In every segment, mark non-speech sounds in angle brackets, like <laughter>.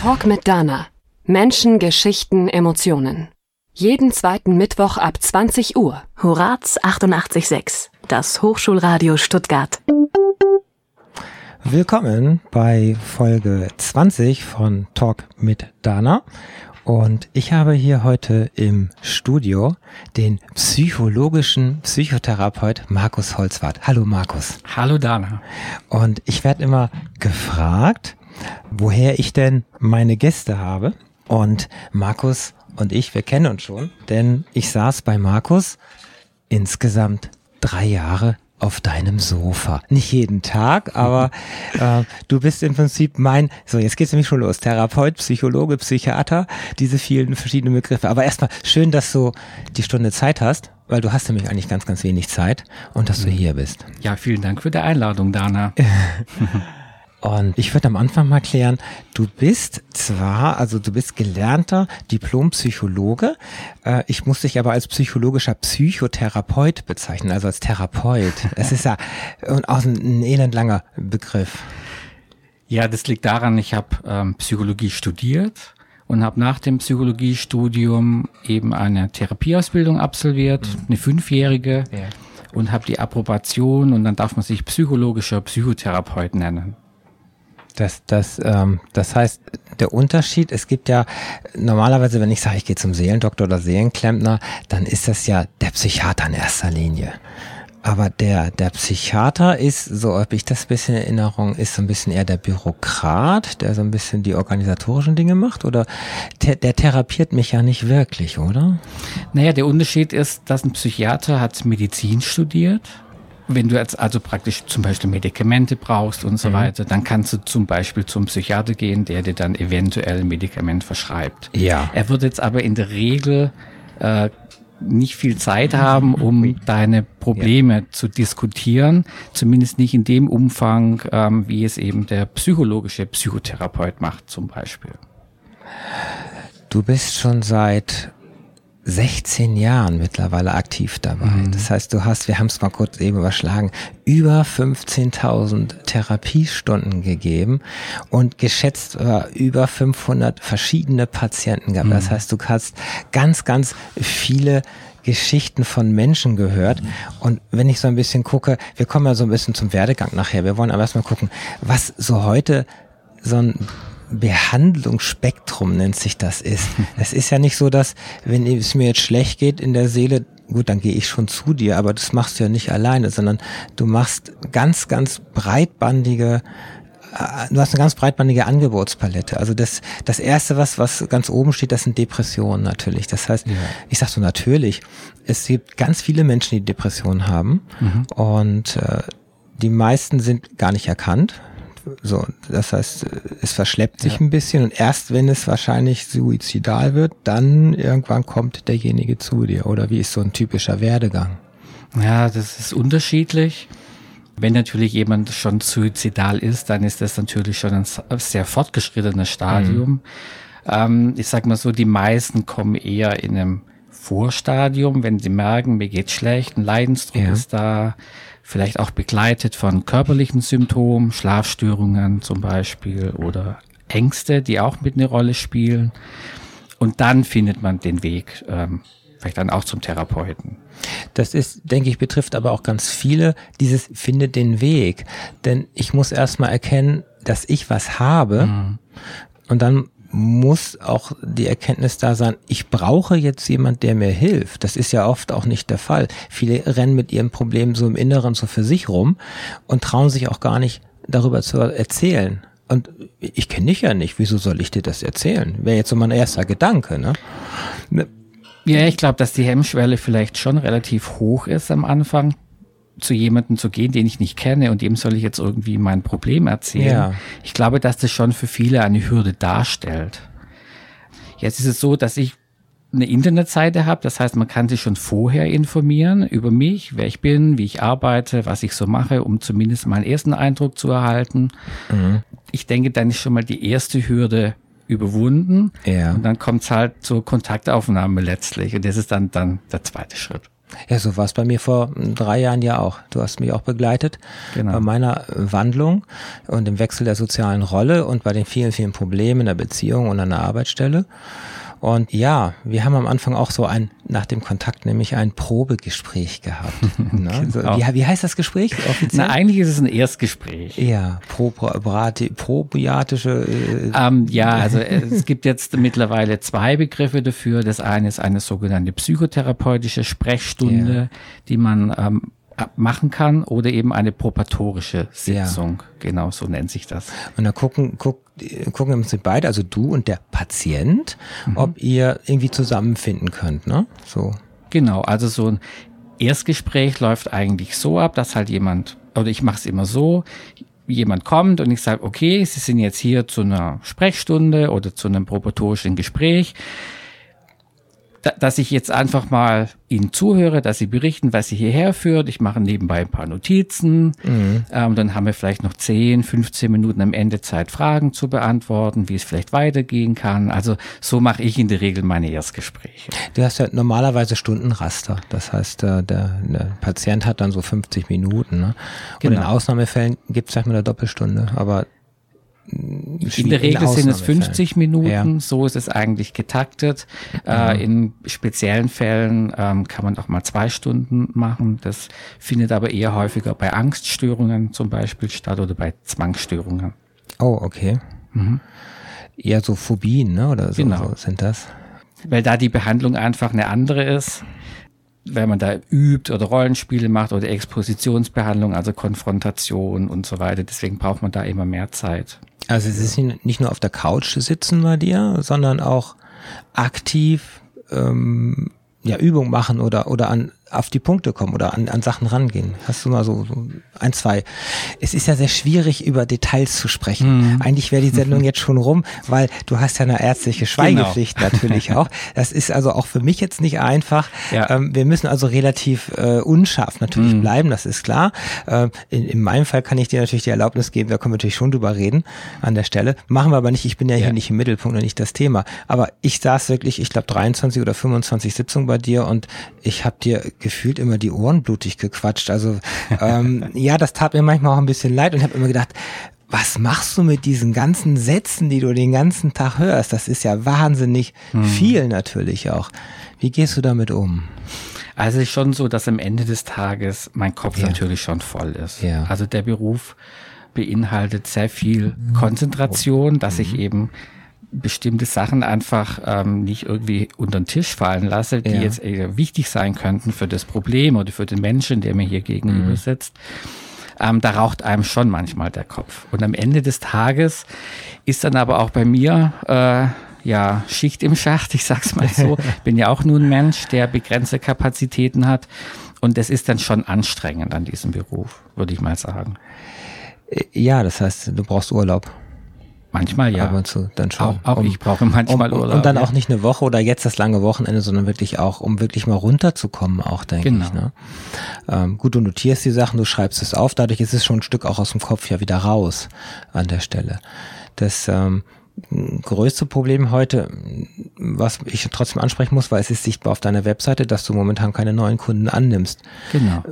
Talk mit Dana. Menschen, Geschichten, Emotionen. Jeden zweiten Mittwoch ab 20 Uhr. Horaz 886, das Hochschulradio Stuttgart. Willkommen bei Folge 20 von Talk mit Dana. Und ich habe hier heute im Studio den psychologischen Psychotherapeut Markus Holzwart. Hallo Markus. Hallo Dana. Und ich werde immer gefragt, woher ich denn meine Gäste habe. Und Markus und ich, wir kennen uns schon, denn ich saß bei Markus insgesamt drei Jahre auf deinem Sofa. Nicht jeden Tag, aber <laughs> äh, du bist im Prinzip mein, so jetzt geht's nämlich schon los, Therapeut, Psychologe, Psychiater, diese vielen verschiedenen Begriffe. Aber erstmal schön, dass du die Stunde Zeit hast, weil du hast nämlich eigentlich ganz, ganz wenig Zeit und dass du mhm. hier bist. Ja, vielen Dank für die Einladung, Dana. <laughs> Und ich würde am Anfang mal klären, du bist zwar, also du bist gelernter Diplompsychologe, äh, ich muss dich aber als psychologischer Psychotherapeut bezeichnen, also als Therapeut. <laughs> Es ist ja auch ein, ein elendlanger Begriff. Ja, das liegt daran, ich habe ähm, Psychologie studiert und habe nach dem Psychologiestudium eben eine Therapieausbildung absolviert, mhm. eine fünfjährige. Ja. Und habe die Approbation und dann darf man sich psychologischer Psychotherapeut nennen. Das, das, ähm, das heißt, der Unterschied, es gibt ja normalerweise, wenn ich sage, ich gehe zum Seelendoktor oder Seelenklempner, dann ist das ja der Psychiater in erster Linie. Aber der, der Psychiater ist, so habe ich das bisschen in Erinnerung, ist so ein bisschen eher der Bürokrat, der so ein bisschen die organisatorischen Dinge macht oder der, der therapiert mich ja nicht wirklich, oder? Naja, der Unterschied ist, dass ein Psychiater hat Medizin studiert wenn du jetzt also praktisch zum Beispiel Medikamente brauchst und so mhm. weiter, dann kannst du zum Beispiel zum Psychiater gehen, der dir dann eventuell ein Medikament verschreibt. Ja. Er wird jetzt aber in der Regel äh, nicht viel Zeit haben, um deine Probleme ja. zu diskutieren, zumindest nicht in dem Umfang, ähm, wie es eben der psychologische Psychotherapeut macht zum Beispiel. Du bist schon seit 16 Jahren mittlerweile aktiv dabei. Mhm. Das heißt, du hast, wir haben es mal kurz eben überschlagen, über 15.000 Therapiestunden gegeben und geschätzt äh, über 500 verschiedene Patienten gehabt. Mhm. Das heißt, du hast ganz, ganz viele Geschichten von Menschen gehört. Mhm. Und wenn ich so ein bisschen gucke, wir kommen ja so ein bisschen zum Werdegang nachher. Wir wollen aber erstmal gucken, was so heute so ein Behandlungsspektrum nennt sich das ist. <laughs> Es ist ja nicht so, dass wenn es mir jetzt schlecht geht in der Seele, gut, dann gehe ich schon zu dir, aber das machst du ja nicht alleine, sondern du machst ganz, ganz breitbandige äh, du hast eine ganz breitbandige Angebotspalette. Also das, das erste, was, was ganz oben steht, das sind Depressionen natürlich. Das heißt, ja. ich sag so natürlich, es gibt ganz viele Menschen, die Depressionen haben mhm. und äh, die meisten sind gar nicht erkannt. So, das heißt, es verschleppt sich ja. ein bisschen und erst wenn es wahrscheinlich suizidal wird, dann irgendwann kommt derjenige zu dir. Oder wie ist so ein typischer Werdegang? Ja, das ist unterschiedlich. Wenn natürlich jemand schon suizidal ist, dann ist das natürlich schon ein sehr fortgeschrittenes Stadium. Mhm. Ähm, ich sag mal so, die meisten kommen eher in einem Vorstadium, wenn sie merken, mir geht's schlecht, ein Leidensdruck ja. ist da vielleicht auch begleitet von körperlichen Symptomen, Schlafstörungen zum Beispiel oder Ängste, die auch mit eine Rolle spielen. Und dann findet man den Weg, ähm, vielleicht dann auch zum Therapeuten. Das ist, denke ich, betrifft aber auch ganz viele, dieses findet den Weg. Denn ich muss erstmal erkennen, dass ich was habe. Mhm. Und dann muss auch die Erkenntnis da sein, ich brauche jetzt jemand, der mir hilft. Das ist ja oft auch nicht der Fall. Viele rennen mit ihrem Problem so im Inneren so für sich rum und trauen sich auch gar nicht darüber zu erzählen. Und ich kenne dich ja nicht, wieso soll ich dir das erzählen? Wäre jetzt so mein erster Gedanke, ne? Ja, ich glaube, dass die Hemmschwelle vielleicht schon relativ hoch ist am Anfang zu jemandem zu gehen, den ich nicht kenne und dem soll ich jetzt irgendwie mein Problem erzählen. Ja. Ich glaube, dass das schon für viele eine Hürde darstellt. Jetzt ist es so, dass ich eine Internetseite habe, das heißt, man kann sich schon vorher informieren über mich, wer ich bin, wie ich arbeite, was ich so mache, um zumindest mal einen ersten Eindruck zu erhalten. Mhm. Ich denke, dann ist schon mal die erste Hürde überwunden. Ja. Und dann kommt es halt zur Kontaktaufnahme letztlich. Und das ist dann, dann der zweite Schritt. Ja, so war es bei mir vor drei Jahren ja auch. Du hast mich auch begleitet Genau. bei meiner Wandlung und im Wechsel der sozialen Rolle und bei den vielen, vielen Problemen in der Beziehung und an der Arbeitsstelle. Und ja, wir haben am Anfang auch so ein, nach dem Kontakt nämlich ein Probegespräch gehabt. <laughs> ne? Genau. wie, wie heißt das Gespräch offiziell? Na, eigentlich ist es ein Erstgespräch. Ja, pro, pro, brati- probiatische. Äh, Ähm, ja, <laughs> also es gibt jetzt mittlerweile zwei Begriffe dafür. Das eine ist eine sogenannte psychotherapeutische Sprechstunde, die man ähm, machen kann, oder eben eine probatorische Sitzung. Genau, so nennt sich das. Und da gucken, guck, gucken im Prinzip beide, also du und der Patient, ob ihr irgendwie zusammenfinden könnt, ne? So. Genau, also so ein Erstgespräch läuft eigentlich so ab, dass halt jemand, oder ich mache es immer so, jemand kommt und ich sage, okay, Sie sind jetzt hier zu einer Sprechstunde oder zu einem probatorischen Gespräch. Da, dass ich jetzt einfach mal Ihnen zuhöre, dass Sie berichten, was Sie hierher führt. Ich mache nebenbei ein paar Notizen. Ähm, dann haben wir vielleicht noch 10, 15 Minuten am Ende Zeit, Fragen zu beantworten, wie es vielleicht weitergehen kann. Also so mache ich in der Regel meine Erstgespräche. Du hast ja normalerweise Stundenraster. Das heißt, äh, der, der Patient hat dann so 50 Minuten. Ne? Und in Genau. Ausnahmefällen gibt es vielleicht mal eine Doppelstunde, aber In der Regel sind es 50 Minuten, Ja. so ist es eigentlich getaktet. Äh, in speziellen Fällen ähm, kann man auch mal zwei Stunden machen. Das findet aber eher häufiger bei Angststörungen zum Beispiel statt oder bei Zwangsstörungen. Oh, okay. Eher so Phobien, ne? Oder so, Mhm. Genau. so sind das. Weil da die Behandlung einfach eine andere ist. Wenn man da übt oder Rollenspiele macht oder Expositionsbehandlung, also Konfrontation und so weiter. Deswegen braucht man da immer mehr Zeit. Also es ist nicht nur auf der Couch sitzen bei dir, sondern auch aktiv ähm, ja, Übung machen oder, oder an, auf die Punkte kommen oder an, an Sachen rangehen. Hast du mal so, so ein, zwei. Es ist ja sehr schwierig, über Details zu sprechen. Mhm. Eigentlich wäre die Sendung jetzt schon rum, weil du hast ja eine ärztliche Schweigepflicht natürlich <laughs> auch. Das ist also auch für mich jetzt nicht einfach. Ja. Ähm, wir müssen also relativ äh, unscharf natürlich Mhm. bleiben, das ist klar. Äh, in, in meinem Fall kann ich dir natürlich die Erlaubnis geben, da können wir natürlich schon drüber reden an der Stelle. Machen wir aber nicht, ich bin ja, Ja. hier nicht im Mittelpunkt und nicht das Thema. Aber ich saß wirklich, ich glaube 23 oder 25 Sitzungen bei dir und ich habe dir gefühlt immer die Ohren blutig gequatscht. Also ähm, <laughs> ja, das tat mir manchmal auch ein bisschen leid und ich habe immer gedacht, was machst du mit diesen ganzen Sätzen, die du den ganzen Tag hörst? Das ist ja wahnsinnig Hm. viel natürlich auch. Wie gehst du damit um? Also es ist schon so, dass am Ende des Tages mein Kopf Ja. natürlich schon voll ist. Ja. Also der Beruf beinhaltet sehr viel Konzentration, dass ich eben bestimmte Sachen einfach ähm, nicht irgendwie unter den Tisch fallen lasse, die Ja. jetzt eher wichtig sein könnten für das Problem oder für den Menschen, der mir hier gegenüber sitzt. Ähm, da raucht einem schon manchmal der Kopf. Und am Ende des Tages ist dann aber auch bei mir äh, ja Schicht im Schacht, ich sag's mal so. <laughs> Bin ja auch nur ein Mensch, der begrenzte Kapazitäten hat. Und das ist dann schon anstrengend an diesem Beruf, würde ich mal sagen. Äh, Ja, das heißt, du brauchst Urlaub. Manchmal ja. Ab und zu dann schon. Auch, auch ich brauche manchmal um, Urlaub. Und dann ja. auch nicht eine Woche oder jetzt das lange Wochenende, sondern wirklich auch, um wirklich mal runterzukommen, auch, denke Genau. ich. Ne? Ähm, gut, du notierst die Sachen, du schreibst es auf, dadurch ist es schon ein Stück auch aus dem Kopf ja wieder raus an der Stelle. Das ähm, größte Problem heute, was ich trotzdem ansprechen muss, weil es ist sichtbar auf deiner Webseite, dass du momentan keine neuen Kunden annimmst. Genau.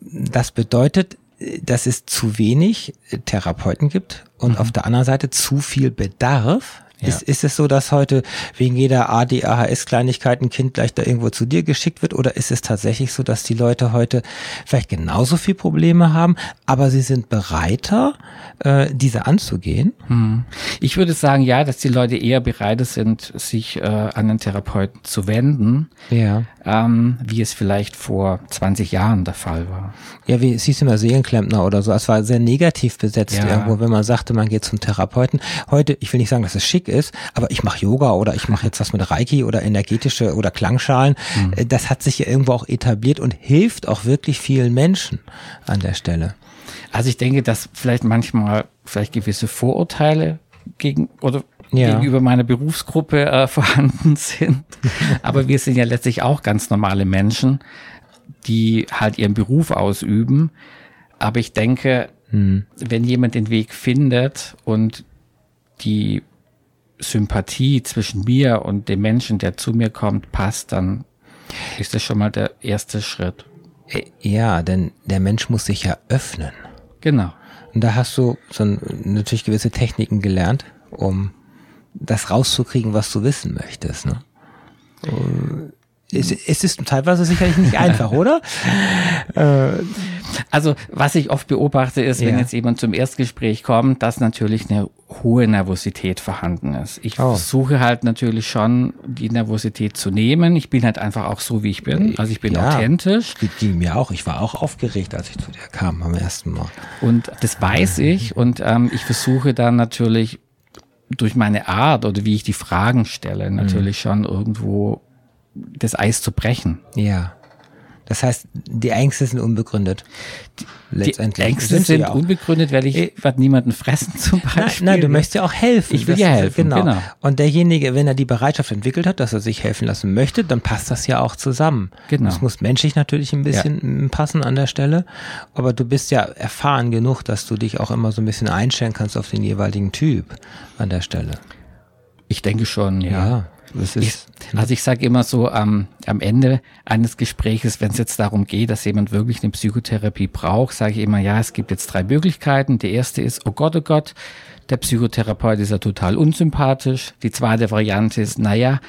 Das bedeutet, dass es zu wenig Therapeuten gibt und auf der anderen Seite zu viel Bedarf. Ja. Ist, ist es so, dass heute wegen jeder ADHS-Kleinigkeit ein Kind gleich da irgendwo zu dir geschickt wird? Oder ist es tatsächlich so, dass die Leute heute vielleicht genauso viel Probleme haben, aber sie sind bereiter, äh, diese anzugehen? Hm. Ich würde sagen, ja, dass die Leute eher bereit sind, sich äh, an einen Therapeuten zu wenden, Ja. ähm, wie es vielleicht vor 20 Jahren der Fall war. Ja, wie es hieß immer Seelenklempner oder so. Es war sehr negativ besetzt Ja. irgendwo, wenn man sagte, man geht zum Therapeuten. Heute, ich will nicht sagen, dass es schick ist, aber ich mache Yoga oder ich mache jetzt was mit Reiki oder energetische oder Klangschalen. Äh, Das hat sich ja irgendwo auch etabliert und hilft auch wirklich vielen Menschen an der Stelle. Also ich denke, dass vielleicht manchmal vielleicht gewisse Vorurteile gegen oder Ja. gegenüber meiner Berufsgruppe äh, <laughs> vorhanden sind. Aber wir sind ja letztlich auch ganz normale Menschen, die halt ihren Beruf ausüben. Aber ich denke, wenn jemand den Weg findet und die Sympathie zwischen mir und dem Menschen, der zu mir kommt, passt, dann ist das schon mal der erste Schritt. Äh, ja, denn der Mensch muss sich ja öffnen. Genau. Und da hast du so natürlich gewisse Techniken gelernt, um das rauszukriegen, was du wissen möchtest. Ne? Es, es ist teilweise sicherlich nicht einfach, <laughs> oder? Äh, also, was ich oft beobachte, ist, wenn Ja. jetzt jemand zum Erstgespräch kommt, dass natürlich eine hohe Nervosität vorhanden ist. Ich Oh. versuche halt natürlich schon, die Nervosität zu nehmen. Ich bin halt einfach auch so, wie ich bin. Also ich bin Ja. authentisch. Die, die mir auch. Ich war auch aufgeregt, als ich zu dir kam am ersten Mal. Und das weiß ich und ähm, ich versuche dann natürlich durch meine Art oder wie ich die Fragen stelle, natürlich schon irgendwo das Eis zu brechen. Ja. Das heißt, die Ängste sind unbegründet. Letztendlich. Die Ängste sind ja auch. unbegründet, weil ich Eh. werde niemanden fressen zum Nein, Beispiel. nein, du möchtest ja auch helfen. Ich will Das ja helfen, genau. Und derjenige, wenn er die Bereitschaft entwickelt hat, dass er sich helfen lassen möchte, dann passt das ja auch zusammen. Genau. Es muss menschlich natürlich ein bisschen passen an der Stelle, aber du bist ja erfahren genug, dass du dich auch immer so ein bisschen einstellen kannst auf den jeweiligen Typ an der Stelle. Ich denke schon, ja. Ja, das Ich, ist, also ich sage immer so am am Ende eines Gesprächs, wenn es jetzt darum geht, dass jemand wirklich eine Psychotherapie braucht, sage ich immer, ja, es gibt jetzt drei Möglichkeiten. Die erste ist, oh Gott, oh Gott, der Psychotherapeut ist ja total unsympathisch. Die zweite Variante ist, naja,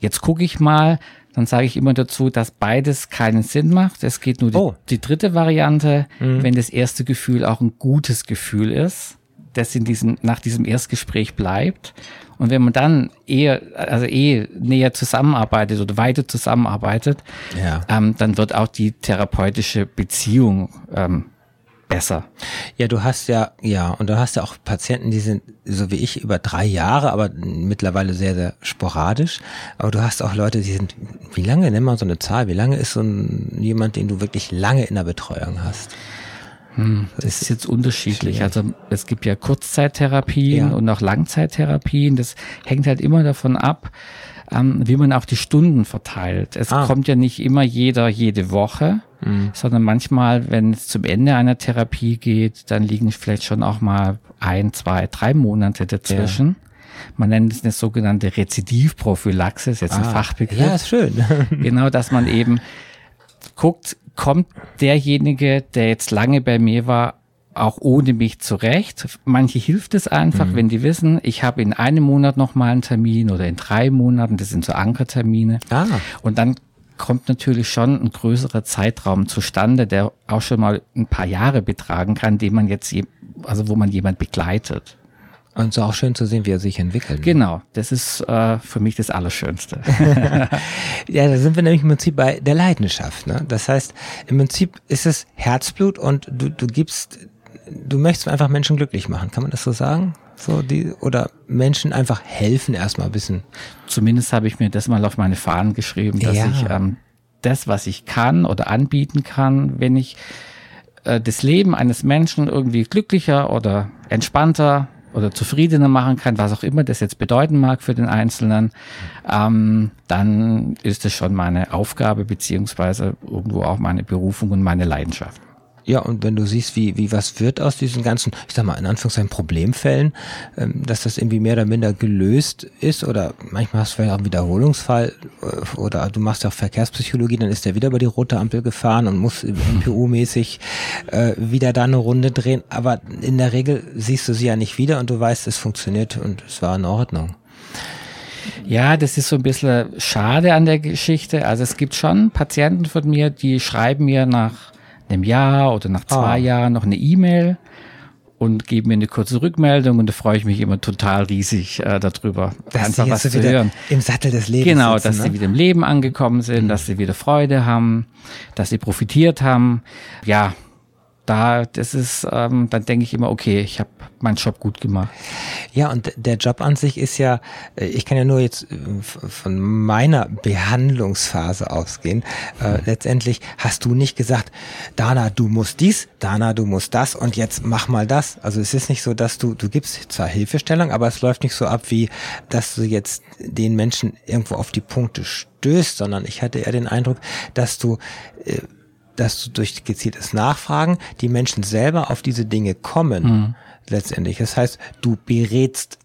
jetzt gucke ich mal. Dann sage ich immer dazu, dass beides keinen Sinn macht. Es geht nur die, Oh. die dritte Variante, wenn das erste Gefühl auch ein gutes Gefühl ist, das in diesem, nach diesem Erstgespräch bleibt. Und wenn man dann eher, also eh näher zusammenarbeitet oder weiter zusammenarbeitet, Ja. ähm, dann wird auch die therapeutische Beziehung ähm, besser. Ja, du hast ja, ja, und du hast ja auch Patienten, die sind, so wie ich, über drei Jahre, aber mittlerweile sehr, sehr sporadisch. Aber du hast auch Leute, die sind, wie lange, nimm mal so eine Zahl, wie lange ist so ein, jemand, den du wirklich lange in der Betreuung hast? Das ist jetzt unterschiedlich. Also es gibt ja Kurzzeittherapien Ja. und auch Langzeittherapien. Das hängt halt immer davon ab, ähm, wie man auch die Stunden verteilt. Es Ah. Mhm. kommt ja nicht immer jeder jede Woche, sondern manchmal, wenn es zum Ende einer Therapie geht, dann liegen vielleicht schon auch mal ein, zwei, drei Monate dazwischen. Man nennt es eine sogenannte Rezidivprophylaxe, ist jetzt ein Fachbegriff. Ah. Ja, ist schön. <laughs> Genau, dass man eben guckt, kommt derjenige, der jetzt lange bei mir war, auch ohne mich zurecht. Manche hilft es einfach, wenn die wissen, ich habe in einem Monat noch mal einen Termin oder in drei Monaten, das sind so Ankertermine. Ah. Und dann kommt natürlich schon ein größerer Zeitraum zustande, der auch schon mal ein paar Jahre betragen kann, den man jetzt, je- also wo man jemand begleitet. Und so auch schön zu sehen, wie er sich entwickelt. ne? Genau, das ist äh, für mich das Allerschönste. <laughs> <laughs> Ja, da sind wir nämlich im Prinzip bei der Leidenschaft. Ne? Das heißt, im Prinzip ist es Herzblut und du, du gibst, du möchtest einfach Menschen glücklich machen. Kann man das so sagen? So die, oder Menschen einfach helfen erstmal ein bisschen. Zumindest habe ich mir das mal auf meine Fahnen geschrieben, dass Ja. ich ähm, das, was ich kann oder anbieten kann, wenn ich äh, das Leben eines Menschen irgendwie glücklicher oder entspannter oder zufriedener machen kann, was auch immer das jetzt bedeuten mag für den Einzelnen, ähm, dann ist es schon meine Aufgabe beziehungsweise irgendwo auch meine Berufung und meine Leidenschaft. Ja, und wenn du siehst, wie, wie was wird aus diesen ganzen, ich sag mal, in Anführungszeichen Problemfällen, ähm, dass das irgendwie mehr oder minder gelöst ist oder manchmal hast du vielleicht auch einen Wiederholungsfall äh, oder du machst ja auch Verkehrspsychologie, dann ist der wieder über die rote Ampel gefahren und muss MPU-mäßig <laughs> äh, wieder da eine Runde drehen. Aber in der Regel siehst du sie ja nicht wieder und du weißt, es funktioniert und es war in Ordnung. Ja, das ist so ein bisschen schade an der Geschichte. Also es gibt schon Patienten von mir, die schreiben mir nach einem Jahr oder nach zwei Ah. Jahren noch eine E-Mail und geben mir eine kurze Rückmeldung und da freue ich mich immer total riesig äh, darüber, einfach sie was zu so wieder hören. im Sattel des Lebens Genau, sitzen, dass ne? sie wieder im Leben angekommen sind, dass sie wieder Freude haben, dass sie profitiert haben. Ja, da, das ist, ähm, dann denke ich immer, okay, ich habe meinen Job gut gemacht. Ja, und der Job an sich ist ja, äh, ich kann ja nur jetzt äh, von meiner Behandlungsphase ausgehen. Äh, letztendlich hast du nicht gesagt, Dana, du musst dies, Dana, du musst das und jetzt mach mal das. Also es ist nicht so, dass du, du gibst zwar Hilfestellung, aber es läuft nicht so ab, wie dass du jetzt den Menschen irgendwo auf die Punkte stößt, sondern ich hatte eher den Eindruck, dass du äh, dass du durch gezieltes Nachfragen die Menschen selber auf diese Dinge kommen. Letztendlich. Das heißt, du berätst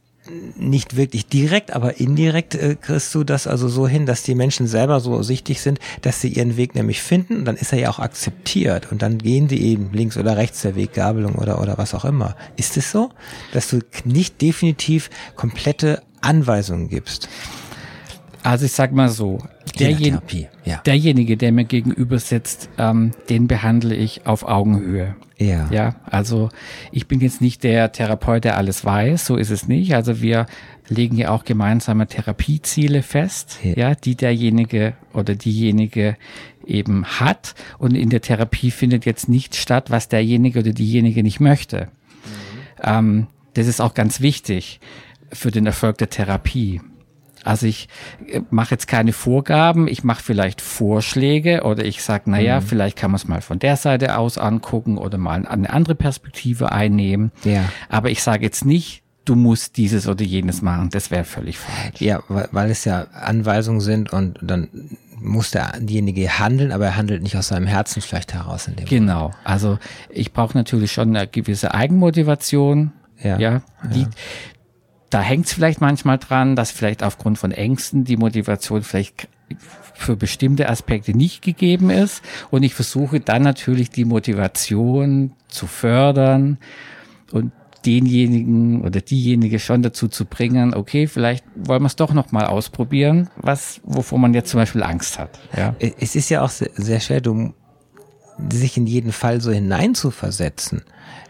nicht wirklich direkt, aber indirekt äh, kriegst du das also so hin, dass die Menschen selber so sichtig sind, dass sie ihren Weg nämlich finden und dann ist er ja auch akzeptiert und dann gehen die eben links oder rechts der Weggabelung oder, oder was auch immer. Ist es so, dass du nicht definitiv komplette Anweisungen gibst? Also ich sag mal so, derjen ja. derjenige, der mir gegenüber sitzt, ähm, den behandle ich auf Augenhöhe. Ja. Ja, also ich bin jetzt nicht der Therapeut, der alles weiß, so ist es nicht. Also wir legen ja auch gemeinsame Therapieziele fest, Ja. ja, die derjenige oder diejenige eben hat. Und in der Therapie findet jetzt nicht statt, was derjenige oder diejenige nicht möchte. Ähm, das ist auch ganz wichtig für den Erfolg der Therapie. Also ich äh, mache jetzt keine Vorgaben, ich mache vielleicht Vorschläge oder ich sage, naja, vielleicht kann man es mal von der Seite aus angucken oder mal eine andere Perspektive einnehmen. Ja. Aber ich sage jetzt nicht, du musst dieses oder jenes machen. Das wäre völlig falsch. Ja, weil, weil es ja Anweisungen sind und dann muss derjenige handeln, aber er handelt nicht aus seinem Herzen vielleicht heraus in dem Genau. Also ich brauche natürlich schon eine gewisse Eigenmotivation. Ja. ja, die, Da hängt es vielleicht manchmal dran, dass vielleicht aufgrund von Ängsten die Motivation vielleicht für bestimmte Aspekte nicht gegeben ist. Und ich versuche dann natürlich die Motivation zu fördern und denjenigen oder diejenige schon dazu zu bringen, okay, vielleicht wollen wir es doch noch mal ausprobieren, was, wovor man jetzt zum Beispiel Angst hat. Ja. Es ist ja auch sehr, schwer, du, sich in jeden Fall so hineinzuversetzen.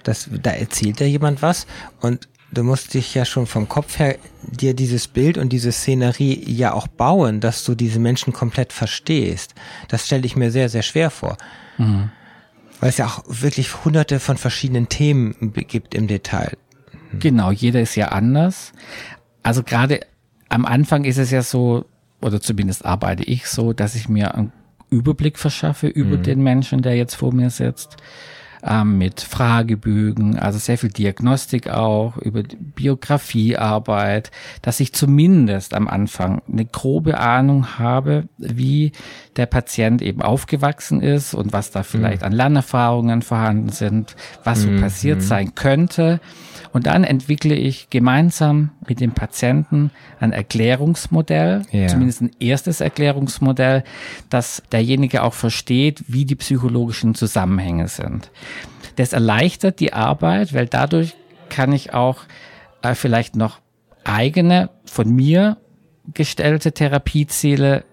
Das, da erzählt ja jemand was und du musst dich ja schon vom Kopf her dir dieses Bild und diese Szenerie ja auch bauen, dass du diese Menschen komplett verstehst. Das stelle ich mir sehr, sehr schwer vor. Weil es ja auch wirklich hunderte von verschiedenen Themen gibt im Detail. Genau, jeder ist ja anders. Also gerade am Anfang ist es ja so, oder zumindest arbeite ich so, dass ich mir einen Überblick verschaffe über den Menschen, der jetzt vor mir sitzt, ähm, mit Fragebögen, also sehr viel Diagnostik auch, über Biografiearbeit, dass ich zumindest am Anfang eine grobe Ahnung habe, wie der Patient eben aufgewachsen ist und was da vielleicht an Lernerfahrungen vorhanden sind, was so passiert sein könnte. Und dann entwickle ich gemeinsam mit dem Patienten ein Erklärungsmodell, Ja. zumindest ein erstes Erklärungsmodell, dass derjenige auch versteht, wie die psychologischen Zusammenhänge sind. Das erleichtert die Arbeit, weil dadurch kann ich auch äh, vielleicht noch eigene von mir gestellte Therapieziele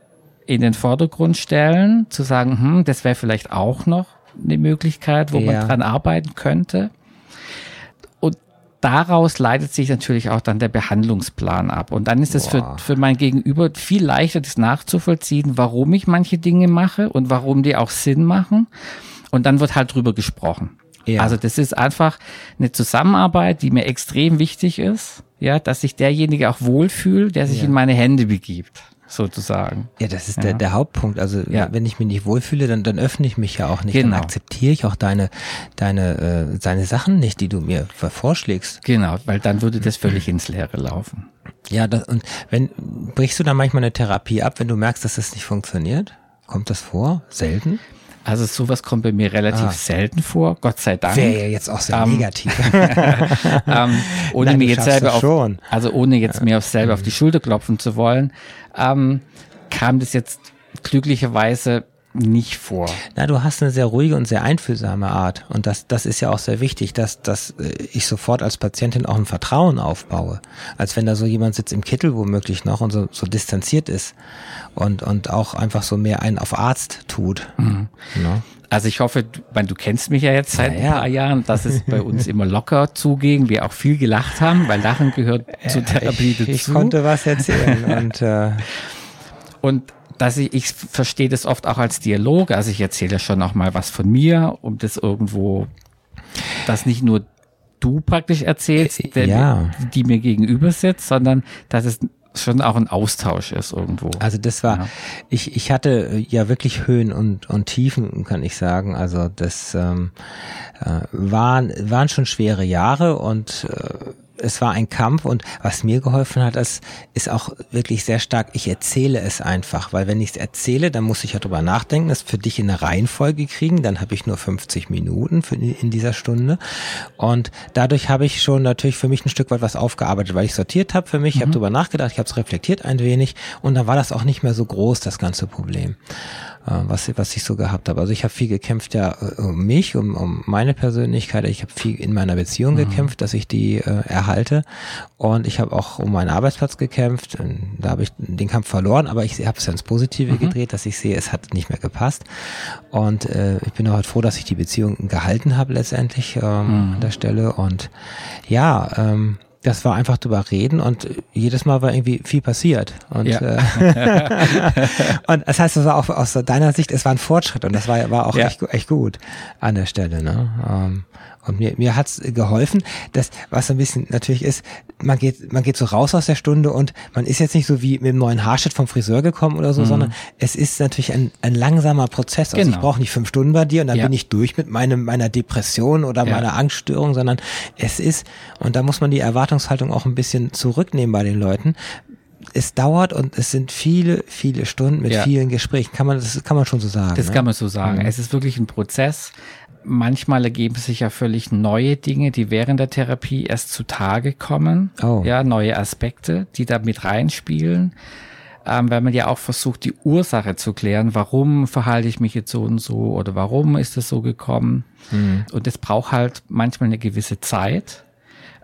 in den Vordergrund stellen, zu sagen, hm, das wäre vielleicht auch noch eine Möglichkeit, wo Ja. man dran arbeiten könnte. Daraus leitet sich natürlich auch dann der Behandlungsplan ab. Und dann ist es für, für mein Gegenüber viel leichter, das nachzuvollziehen, warum ich manche Dinge mache und warum die auch Sinn machen. Und dann wird halt drüber gesprochen. Ja. Also das ist einfach eine Zusammenarbeit, die mir extrem wichtig ist, ja, dass sich derjenige auch wohlfühlt, der sich Ja. in meine Hände begibt, sozusagen. Ja, das ist Der, der Hauptpunkt. Also Ja. wenn ich mich nicht wohlfühle, dann, dann öffne ich mich ja auch nicht. Genau. Dann akzeptiere ich auch deine, deine, äh, deine Sachen nicht, die du mir vorschlägst. Genau, weil dann würde das völlig ins Leere laufen. Ja, das, und wenn brichst du dann manchmal eine Therapie ab, wenn du merkst, dass das nicht funktioniert? Kommt das vor? Selten? Also sowas kommt bei mir relativ Ah. selten vor, Gott sei Dank. Wäre ja jetzt auch sehr Ähm, negativ. <laughs> ähm, <laughs> ohne Nein, mir jetzt selber auf, schon. also ohne jetzt mir auf selber auf die Schulter klopfen zu wollen, ähm, kam das jetzt glücklicherweise nicht vor. Na, du hast eine sehr ruhige und sehr einfühlsame Art. Und das, das ist ja auch sehr wichtig, dass, dass äh, ich sofort als Patientin auch ein Vertrauen aufbaue. Als wenn da so jemand sitzt im Kittel womöglich noch und so, so distanziert ist und, und auch einfach so mehr einen auf Arzt tut. Mhm. Ne? Also ich hoffe, du, mein, du kennst mich ja jetzt seit Ja, ein ja. paar Jahren, dass es bei uns <laughs> immer locker zuging, wir auch viel gelacht haben, weil Lachen gehört zur Therapie ich, dazu. ich konnte was erzählen und äh, Und dass ich, ich verstehe das oft auch als Dialog. Also ich erzähle schon auch mal was von mir, um das irgendwo, dass nicht nur du praktisch erzählst, Äh, der, ja. die mir gegenüber sitzt, sondern dass es schon auch ein Austausch ist irgendwo. Also das war, Ja. ich, ich hatte äh, ja wirklich Höhen und, und Tiefen, kann ich sagen. Also das ähm, äh, waren, waren schon schwere Jahre und äh, es war ein Kampf und was mir geholfen hat, ist, ist auch wirklich sehr stark, ich erzähle es einfach, weil wenn ich es erzähle, dann muss ich ja drüber nachdenken, das für dich in eine Reihenfolge kriegen, dann habe ich nur 50 Minuten für, in dieser Stunde und dadurch habe ich schon natürlich für mich ein Stück weit was aufgearbeitet, weil ich sortiert habe für mich, mhm. ich habe drüber nachgedacht, ich habe es reflektiert ein wenig und dann war das auch nicht mehr so groß, das ganze Problem. Äh, was, was ich so gehabt habe. Also ich habe viel gekämpft ja äh, um mich, um, um meine Persönlichkeit. Ich habe viel in meiner Beziehung mhm. gekämpft, dass ich die äh, erhalte. Und ich habe auch um meinen Arbeitsplatz gekämpft. Da habe ich den Kampf verloren, aber ich habe es ja ins Positive mhm. gedreht, dass ich sehe, es hat nicht mehr gepasst. Und äh, ich bin auch halt froh, dass ich die Beziehung gehalten habe letztendlich ähm, mhm. an der Stelle. Und ja, ähm, das war einfach drüber reden und jedes Mal war irgendwie viel passiert. Und, ja. äh, <laughs> und das heißt, es war auch aus deiner Sicht, es war ein Fortschritt und das war, war auch ja. echt, echt gut an der Stelle. Ne? Und mir, mir hat's geholfen, dass, was ein bisschen natürlich ist, man geht, man geht so raus aus der Stunde und man ist jetzt nicht so wie mit dem neuen Haarschnitt vom Friseur gekommen oder so, mhm. sondern es ist natürlich ein, ein langsamer Prozess. Also genau. ich brauche nicht fünf Stunden bei dir und dann ja. bin ich durch mit meinem, meiner Depression oder ja. meiner Angststörung, sondern es ist, und da muss man die Erwartungshaltung auch ein bisschen zurücknehmen bei den Leuten es dauert und es sind viele, viele Stunden mit ja. vielen Gesprächen. Kann man, das kann man schon so sagen. Das ne? kann man so sagen. Mhm. Es ist wirklich ein Prozess manchmal ergeben sich ja völlig neue Dinge, die während der Therapie erst zutage kommen. Oh. Ja, neue Aspekte, die da mit reinspielen. Ähm, weil man ja auch versucht, die Ursache zu klären. Warum verhalte ich mich jetzt so und so oder warum ist es so gekommen? Mhm. Und es braucht halt manchmal eine gewisse Zeit.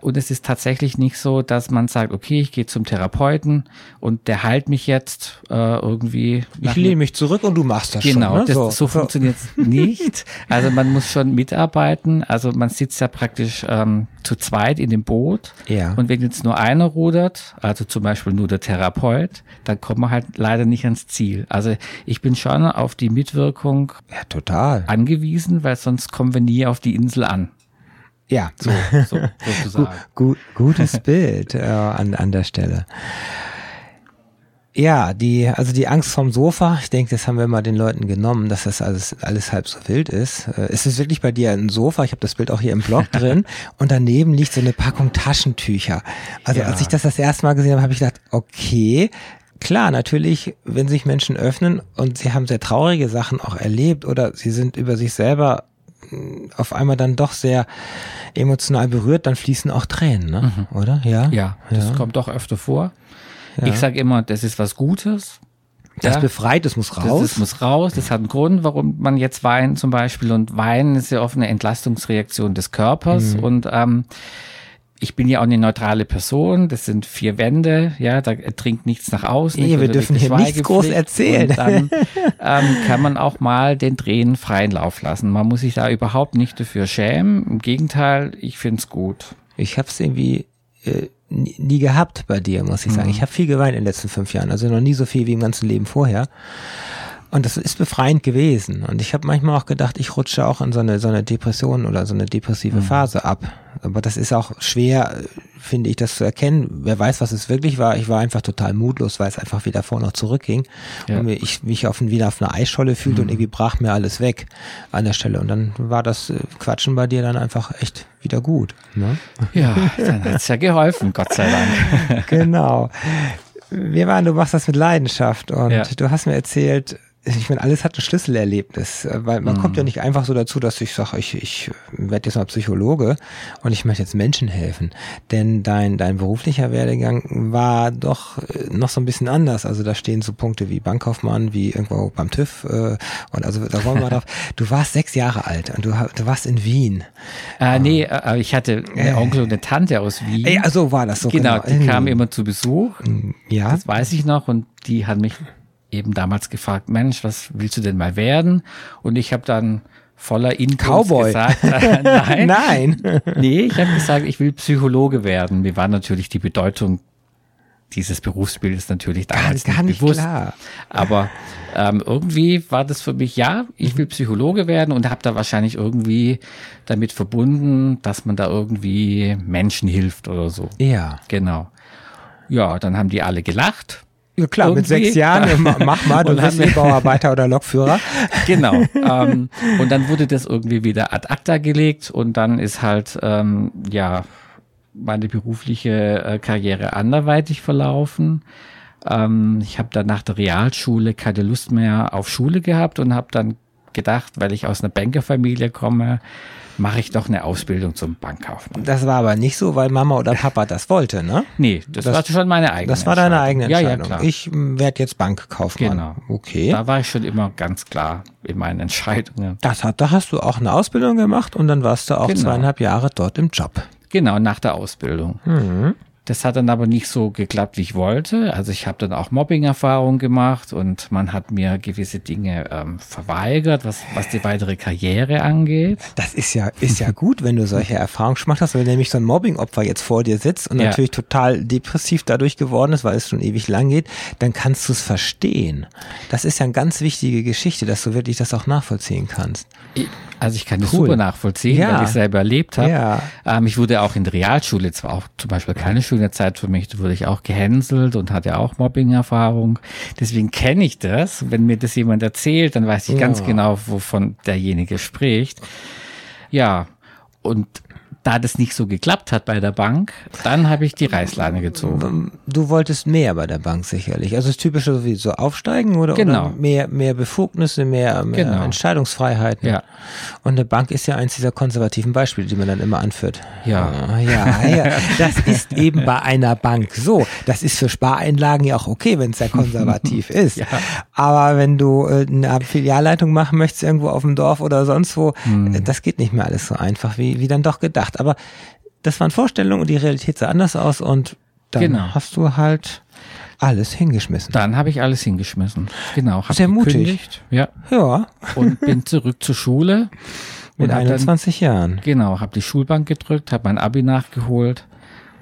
Und es ist tatsächlich nicht so, dass man sagt, okay, ich gehe zum Therapeuten und der heilt mich jetzt äh, irgendwie. Ich lehne mich zurück und du machst das genau, schon. Genau, ne? so, so funktioniert es <laughs> nicht. Also man muss schon mitarbeiten. Also man sitzt ja praktisch ähm, zu zweit in dem Boot. Ja. Und wenn jetzt nur einer rudert, also zum Beispiel nur der Therapeut, dann kommt man halt leider nicht ans Ziel. Also ich bin schon auf die Mitwirkung ja, total. angewiesen, weil sonst kommen wir nie auf die Insel an. Ja, so, so sozusagen. Gut, gutes Bild äh, an, an der Stelle. Ja, die, also die Angst vom Sofa, ich denke, das haben wir mal den Leuten genommen, dass das alles, alles halb so wild ist. Äh, es ist wirklich bei dir ein Sofa, ich habe das Bild auch hier im Blog <laughs> drin, und daneben liegt so eine Packung Taschentücher. Also ja. als ich das das erste Mal gesehen habe, habe ich gedacht, okay, klar, natürlich, wenn sich Menschen öffnen und sie haben sehr traurige Sachen auch erlebt oder sie sind über sich selber auf einmal dann doch sehr emotional berührt, dann fließen auch Tränen, ne? Mhm. oder? Ja, ja, das ja. kommt doch öfter vor. Ja. Ich sage immer, das ist was Gutes. Das ja, befreit, das muss raus. Das, das, muss raus. Das hat einen Grund, warum man jetzt weint zum Beispiel. Und Weinen ist ja oft eine Entlastungsreaktion des Körpers. Mhm. Und ähm, ich bin ja auch eine neutrale Person, das sind vier Wände, ja, da trinkt nichts nach außen. Nee, wir dürfen hier nichts groß erzählen. Dann <laughs> ähm, kann man auch mal den Tränen freien Lauf lassen. Man muss sich da überhaupt nicht dafür schämen. Im Gegenteil, ich find's gut. Ich habe es irgendwie äh, nie gehabt bei dir, muss ich sagen. Mhm. Ich habe viel geweint in den letzten fünf Jahren, also noch nie so viel wie im ganzen Leben vorher. Und das ist befreiend gewesen. Und ich habe manchmal auch gedacht, ich rutsche auch in so eine, so eine Depression oder so eine depressive mhm. Phase ab. Aber das ist auch schwer, finde ich, das zu erkennen. Wer weiß, was es wirklich war. Ich war einfach total mutlos, weil es einfach wieder vor noch zurückging. Ja. Und ich mich auf, wieder auf einer Eisscholle fühlte mhm. und irgendwie brach mir alles weg an der Stelle. Und dann war das äh, Quatschen bei dir dann einfach echt wieder gut. Ne? <laughs> Ja, dann hat's ja geholfen, Gott sei Dank. <laughs> genau. Wir waren, du machst das mit Leidenschaft und ja. du hast mir erzählt, ich meine, alles hat ein Schlüsselerlebnis, äh, weil man mm. kommt ja mhm. nicht einfach so dazu, dass ich sage, ich, ich werde jetzt mal Psychologe und ich möchte jetzt Menschen helfen. Denn dein, dein beruflicher Werdegang war doch äh, noch so ein bisschen anders. Also da stehen so Punkte wie Bankkaufmann, wie irgendwo beim TÜV äh, und also da wollen wir <laughs> drauf. Du warst sechs Jahre alt und du, du warst in Wien. Äh, nee, äh, ich hatte einen Onkel und eine Tante aus Wien. Ja, so war das so. Genau, genau. die kamen immer zu Besuch. Ja. Das weiß ich noch und die hat mich eben damals gefragt, Mensch, was willst du denn mal werden? Und ich habe dann voller Inbrunst gesagt, äh, <laughs> <laughs> nein, nein, nee, ich habe gesagt, ich will Psychologe werden. Mir war natürlich die Bedeutung dieses Berufsbildes natürlich damals gar, gar nicht, bewusst. Klar. Aber ähm, irgendwie war das für mich, ja, ich will Psychologe werden und habe da wahrscheinlich irgendwie damit verbunden, dass man da irgendwie Menschen hilft oder so. Ja. Genau. Ja, dann haben die alle gelacht. Ja klar, Irgendwie. mit sechs Jahren, <laughs> mach mal, du bist nicht <laughs> Bauarbeiter oder Lokführer. Genau. Ähm, und dann wurde das irgendwie wieder ad acta gelegt und dann ist halt, ähm, ja, meine berufliche äh, Karriere anderweitig verlaufen. Ähm, ich habe dann nach der Realschule keine Lust mehr auf Schule gehabt und habe dann gedacht, weil ich aus einer Bankerfamilie komme, mache ich doch eine Ausbildung zum Bankkaufmann. Das war aber nicht so, weil Mama oder Papa <laughs> das wollte, ne? Nee, das, das war schon meine eigene Das war deine eigene Entscheidung. Ja, ja, klar. Ich werde jetzt Bankkaufmann. Genau. Okay. Da war ich schon immer ganz klar in meinen Entscheidungen. Das hat, da hast du auch eine Ausbildung gemacht und dann warst du auch Genau. zweieinhalb Jahre dort im Job. Genau, nach der Ausbildung. Mhm. Das hat dann aber nicht so geklappt, wie ich wollte. Also ich habe dann auch Mobbing-Erfahrungen gemacht und man hat mir gewisse Dinge ähm, verweigert, was, was die weitere Karriere angeht. Das ist ja, ist ja gut, wenn du solche Erfahrungen gemacht hast, weil nämlich so ein Mobbing-Opfer jetzt vor dir sitzt und Ja. natürlich total depressiv dadurch geworden ist, weil es schon ewig lang geht, dann kannst du es verstehen. Das ist ja eine ganz wichtige Geschichte, dass du wirklich das auch nachvollziehen kannst. Also ich kann das Cool. super nachvollziehen, Ja. weil ich selber erlebt habe. Ja. Ähm, ich wurde auch in der Realschule, zwar auch zum Beispiel keine schöne Zeit für mich, da wurde ich auch gehänselt und hatte auch Mobbing-Erfahrung. Deswegen kenne ich das. Wenn mir das jemand erzählt, dann weiß ich ganz Ja. genau, wovon derjenige spricht. Ja, und da das nicht so geklappt hat bei der Bank, dann habe ich die Reißleine gezogen. Du wolltest mehr bei der Bank sicherlich. Also das typische so aufsteigen oder, Genau. oder mehr, mehr Befugnisse, mehr, mehr Genau. Entscheidungsfreiheiten. Ja. Und eine Bank ist ja eins dieser konservativen Beispiele, die man dann immer anführt. Ja. Ah, Ja, ja. Das ist eben bei einer Bank so. Das ist für Spareinlagen ja auch okay, wenn es sehr konservativ <laughs> ist. Ja. Aber wenn du äh, eine Filialleitung machen möchtest irgendwo auf dem Dorf oder sonst wo, Hm. das geht nicht mehr alles so einfach, wie, wie dann doch gedacht. Aber das waren Vorstellungen und die Realität sah anders aus und dann Genau. hast du halt alles hingeschmissen. Dann habe ich alles hingeschmissen. Genau, habe Sehr mutig. Ja, Ja, und bin zurück zur Schule. <laughs> mit und hab dann 21 Jahren. Genau, habe die Schulbank gedrückt, habe mein Abi nachgeholt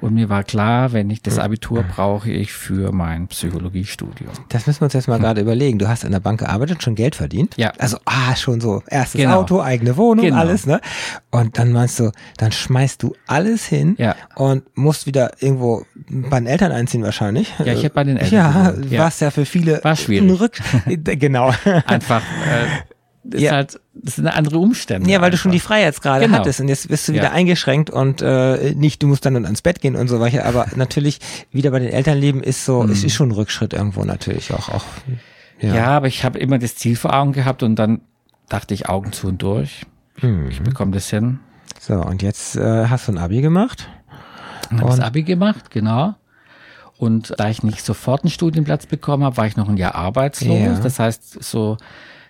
und mir war klar, wenn ich das Abitur brauche ich für mein Psychologiestudium. Das müssen wir uns jetzt mal gerade überlegen. Du hast in der Bank gearbeitet, schon Geld verdient. Ja. Also, ah, schon so. Erstes Genau. Auto, eigene Wohnung, Genau. alles, ne? Und dann meinst du, dann schmeißt du alles hin Ja. und musst wieder irgendwo bei den Eltern einziehen wahrscheinlich. Ja, ich hab bei den Eltern Ja, gewohnt, ja. was ja für viele War schwierig. Rück <laughs> genau. <laughs> Einfach, äh, ist Ja. halt, das sind andere Umstände. Ja, weil du schon die einfach. Freiheitsgrade Genau. hattest und jetzt bist du wieder Ja. eingeschränkt und äh, nicht, du musst dann ans Bett gehen und so weiter. Aber <laughs> natürlich wieder bei den Eltern leben ist so, es ist schon ein Rückschritt irgendwo natürlich auch. auch Mhm. Ja, aber ich habe immer das Ziel vor Augen gehabt und dann dachte ich Augen zu und durch. Hm. Ich bekomme das hin. So, und jetzt äh, hast du ein Abi gemacht. Habe ich Und- das Abi gemacht, genau. Und da ich nicht sofort einen Studienplatz bekommen habe, war ich noch ein Jahr arbeitslos. Ja. Das heißt, so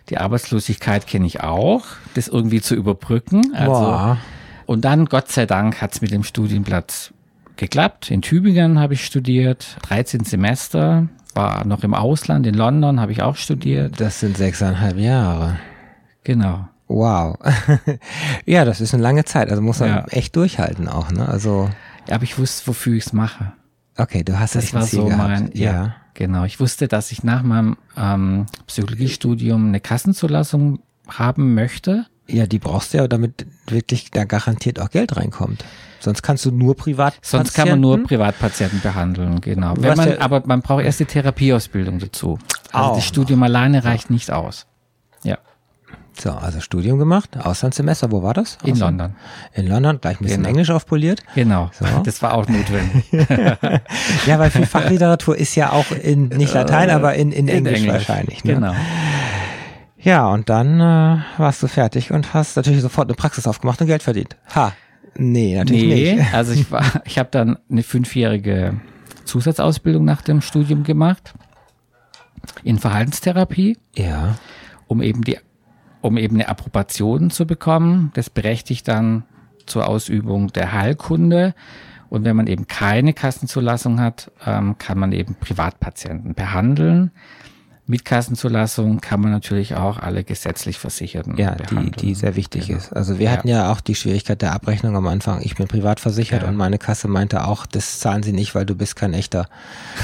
die Arbeitslosigkeit kenne ich auch, das irgendwie zu überbrücken. Also, Boah. Und dann, Gott sei Dank, hat es mit dem Studienplatz geklappt. In Tübingen habe ich studiert, 13 Semester, war noch im Ausland, in London habe ich auch studiert. Das sind sechseinhalb Jahre. Genau. Wow. <laughs> ja, das ist eine lange Zeit. Also muss man Ja. echt durchhalten auch, ne? Also, Ja, aber ich wusste, wofür ich es mache. okay, du hast Das ein war Ziel so gehabt. mein, ja, genau. Ich wusste, dass ich nach meinem ähm, Psychologiestudium eine Kassenzulassung haben möchte. Ja, die brauchst du ja, damit wirklich da garantiert auch Geld reinkommt. Sonst kannst du nur privat. Sonst kann man nur Patienten- Privatpatienten behandeln, genau. Wenn man, der- aber man braucht erst die Therapieausbildung dazu. Also das Studium alleine reicht nicht aus. Ja, So, also Studium gemacht, Auslandssemester, wo war das? in Ausland- London. In London, gleich ein bisschen Genau. Englisch aufpoliert. Genau, So. <laughs> das war auch notwendig. <laughs> Ja, weil viel Fachliteratur ist ja auch in, nicht Latein, aber in, in, Englisch, wahrscheinlich. Ne? Genau. Ja, und dann äh, warst du fertig und hast natürlich sofort eine Praxis aufgemacht und Geld verdient. Ha. Nee, natürlich Nee, nicht. <laughs> also ich war, ich habe dann eine fünfjährige Zusatzausbildung nach dem Studium gemacht in Verhaltenstherapie. Ja. um eben die, um eben eine Approbation zu bekommen. Das berechtigt dann zur Ausübung der Heilkunde. Und wenn man eben keine Kassenzulassung hat, ähm, kann man eben Privatpatienten behandeln. Mit Kassenzulassung kann man natürlich auch alle gesetzlich Versicherten Ja, die, behandeln. die sehr wichtig Genau. ist. Also wir Ja. hatten ja auch die Schwierigkeit der Abrechnung am Anfang. Ich bin privat versichert Ja. und meine Kasse meinte auch, das zahlen sie nicht, weil du bist kein echter.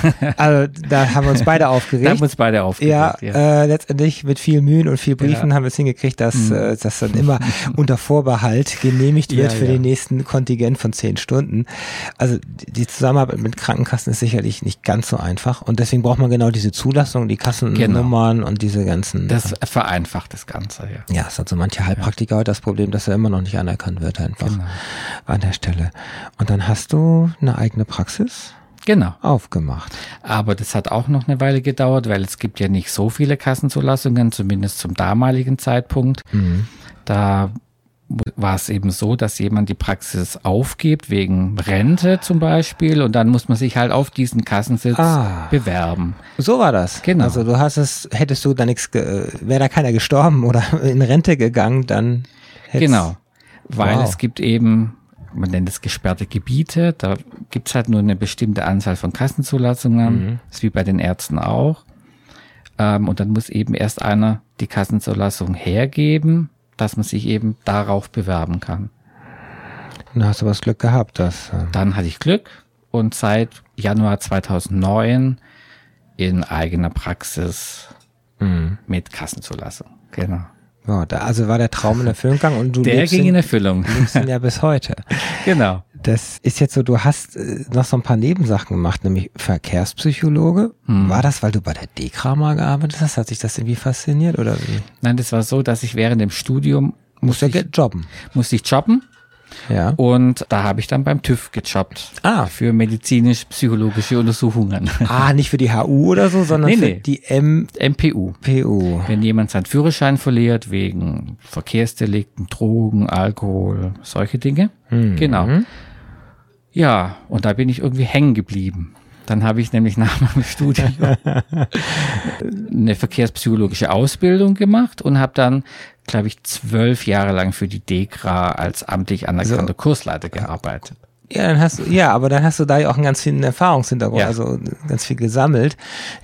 <laughs> also da haben wir uns beide <laughs> Da aufgeregt. haben wir uns beide Ja, aufgeregt. Ja, Äh, letztendlich mit viel Mühen und viel Briefen Ja. haben wir es hingekriegt, dass äh, das dann immer <laughs> unter Vorbehalt genehmigt wird Ja, für ja. den nächsten Kontingent von zehn Stunden. Also die die Zusammenarbeit mit Krankenkassen ist sicherlich nicht ganz so einfach und deswegen braucht man genau diese Zulassung. Die Kassen Genau. Nummern und diese ganzen. Das vereinfacht das Ganze, ja. ja, es hat so manche Heilpraktiker heute das Problem, dass er immer noch nicht anerkannt wird, einfach Genau. an der Stelle. Und dann hast du eine eigene Praxis Genau. aufgemacht. Aber das hat auch noch eine Weile gedauert, weil es gibt ja nicht so viele Kassenzulassungen, zumindest zum damaligen Zeitpunkt. Mhm. Da war es eben so, dass jemand die Praxis aufgibt wegen Rente zum Beispiel und dann muss man sich halt auf diesen Kassensitz Ah. bewerben. So war das. Genau. Also du hast es, hättest du da nichts, wäre da keiner gestorben oder <laughs> in Rente gegangen, dann hättest Genau. Weil Wow. es gibt eben, man nennt es gesperrte Gebiete, da gibt's halt nur eine bestimmte Anzahl von Kassenzulassungen, Mhm. ist wie bei den Ärzten auch. Ähm, und dann muss eben erst einer die Kassenzulassung hergeben, dass man sich eben darauf bewerben kann. Dann hast du was Glück gehabt, dass äh, Dann hatte ich Glück und seit Januar 2009 in eigener Praxis Mhm. mit Kassenzulassung. Genau. Ja, da, also war der Traum in Erfüllung gegangen und du <laughs> Der lebst, ging in ihn, Erfüllung. lebst ihn ja bis heute. <laughs> genau. Das ist jetzt so, du hast äh, noch so ein paar Nebensachen gemacht, nämlich Verkehrspsychologe. Hm. War das, weil du bei der DEKRA mal gearbeitet hast? Hat sich das irgendwie fasziniert oder wie? Nein, das war so, dass ich während dem Studium musste ich, jobben. musste ich jobben Ja. und da habe ich dann beim TÜV gejobbt. Ah. Für medizinisch-psychologische Untersuchungen. Ah, nicht für die HU oder so, sondern Nee, für nee. die MPU. MPU. Wenn jemand seinen Führerschein verliert wegen Verkehrsdelikten, Drogen, Alkohol, solche Dinge. Mhm. Genau. Ja, und da bin ich irgendwie hängen geblieben. Dann habe ich nämlich nach meinem <laughs> Studium <laughs> eine verkehrspsychologische Ausbildung gemacht und habe dann, glaube ich, zwölf Jahre lang für die DEKRA als amtlich anerkannter Kursleiter gearbeitet. Ja, dann hast du, ja, aber dann hast du da ja auch einen ganz vielen Erfahrungshintergrund, Ja. also ganz viel gesammelt.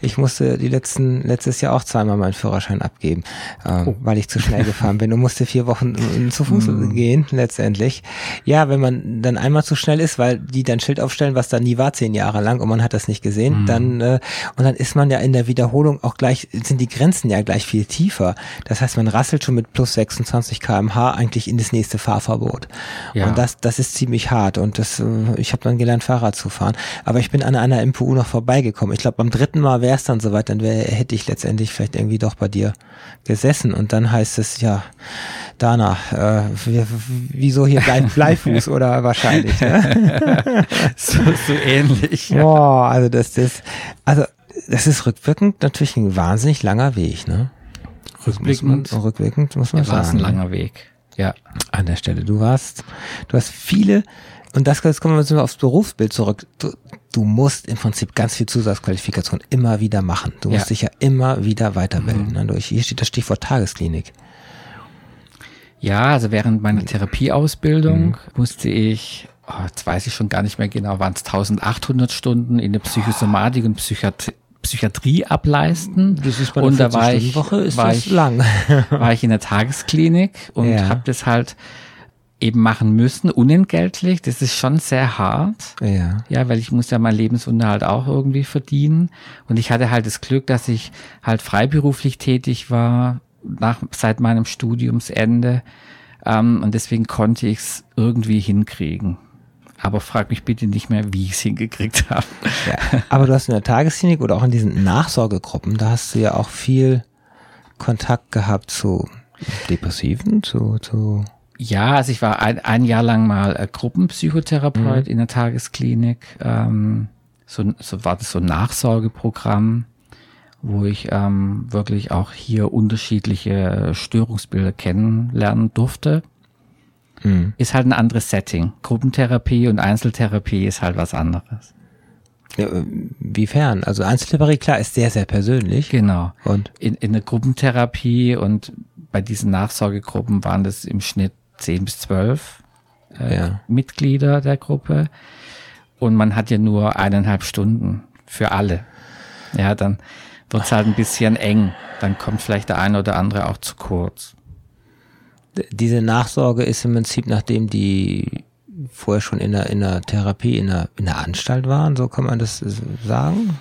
Ich musste die letzten, letztes Jahr auch zweimal meinen Führerschein abgeben, ähm, Oh. weil ich zu schnell gefahren bin und musste vier Wochen zu Fuß Mm. gehen, letztendlich. Ja, wenn man dann einmal zu schnell ist, weil die dann Schild aufstellen, was da nie war, zehn Jahre lang und man hat das nicht gesehen, Mm. dann, äh, und dann ist man ja in der Wiederholung auch gleich, sind die Grenzen ja gleich viel tiefer. Das heißt, man rasselt schon mit plus 26 kmh eigentlich in das nächste Fahrverbot. Ja. Und das, das ist ziemlich hart und das, äh, ich habe dann gelernt, Fahrrad zu fahren. Aber ich bin an einer MPU noch vorbeigekommen. Ich glaube, beim dritten Mal wäre es dann soweit, dann wär, hätte ich letztendlich vielleicht irgendwie doch bei dir gesessen. Und dann heißt es, ja, Dana, äh, wie- wieso hier Blei, <laughs> Bleifuß oder wahrscheinlich. Ne? <laughs> So, so ähnlich. Boah, also das, das, also das ist rückwirkend natürlich ein wahnsinnig langer Weg, ne? Rückblickend Muss man, rückwirkend muss man war es sagen. ein langer Weg. Ja. an der Stelle. Du warst, du hast viele, und das jetzt kommen wir jetzt mal aufs Berufsbild zurück. Du, du musst im Prinzip ganz viel Zusatzqualifikation immer wieder machen. Du musst Ja. dich ja immer wieder weiterbilden. Ne? Durch- Hier steht das Stichwort Tagesklinik. Ja, also während meiner Therapieausbildung Mhm. musste ich, oh, jetzt weiß ich schon gar nicht mehr genau, waren es 1800 Stunden in der Psychosomatik und Psychiat Psychiatrie ableisten. Das ist und da war ich, Woche ist war das ich, lang. <laughs> war ich in der Tagesklinik und Ja. habe das halt eben machen müssen, unentgeltlich. Das ist schon sehr hart. ja. Ja, weil ich muss ja meinen Lebensunterhalt auch irgendwie verdienen. Und ich hatte halt das Glück, dass ich halt freiberuflich tätig war nach, seit meinem Studiumsende. Ähm, und deswegen konnte ich es irgendwie hinkriegen. Aber frag mich bitte nicht mehr, wie ich es hingekriegt habe. ja. Aber du hast in der Tagesklinik oder auch in diesen Nachsorgegruppen, da hast du ja auch viel Kontakt gehabt zu Depressiven, zu, zu Ja, also ich war ein, ein Jahr lang mal äh, Gruppenpsychotherapeut in der Tagesklinik. Ähm, so, so war das so ein Nachsorgeprogramm, wo ich ähm, wirklich auch hier unterschiedliche Störungsbilder kennenlernen durfte. hm. Ist halt ein anderes Setting. Gruppentherapie und Einzeltherapie ist halt was anderes. ja, wiefern? Also Einzeltherapie, klar, ist sehr, sehr persönlich. Genau. Und In, in der Gruppentherapie und bei diesen Nachsorgegruppen waren das im Schnitt 10 bis 12 äh, Ja. Mitglieder der Gruppe. Und man hat ja nur eineinhalb Stunden für alle. Ja, dann wird's halt ein bisschen eng. Dann kommt vielleicht der eine oder andere auch zu kurz. diese Nachsorge ist im Prinzip, nachdem die vorher schon in der, in der Therapie, in der, in der Anstalt waren, so kann man das sagen?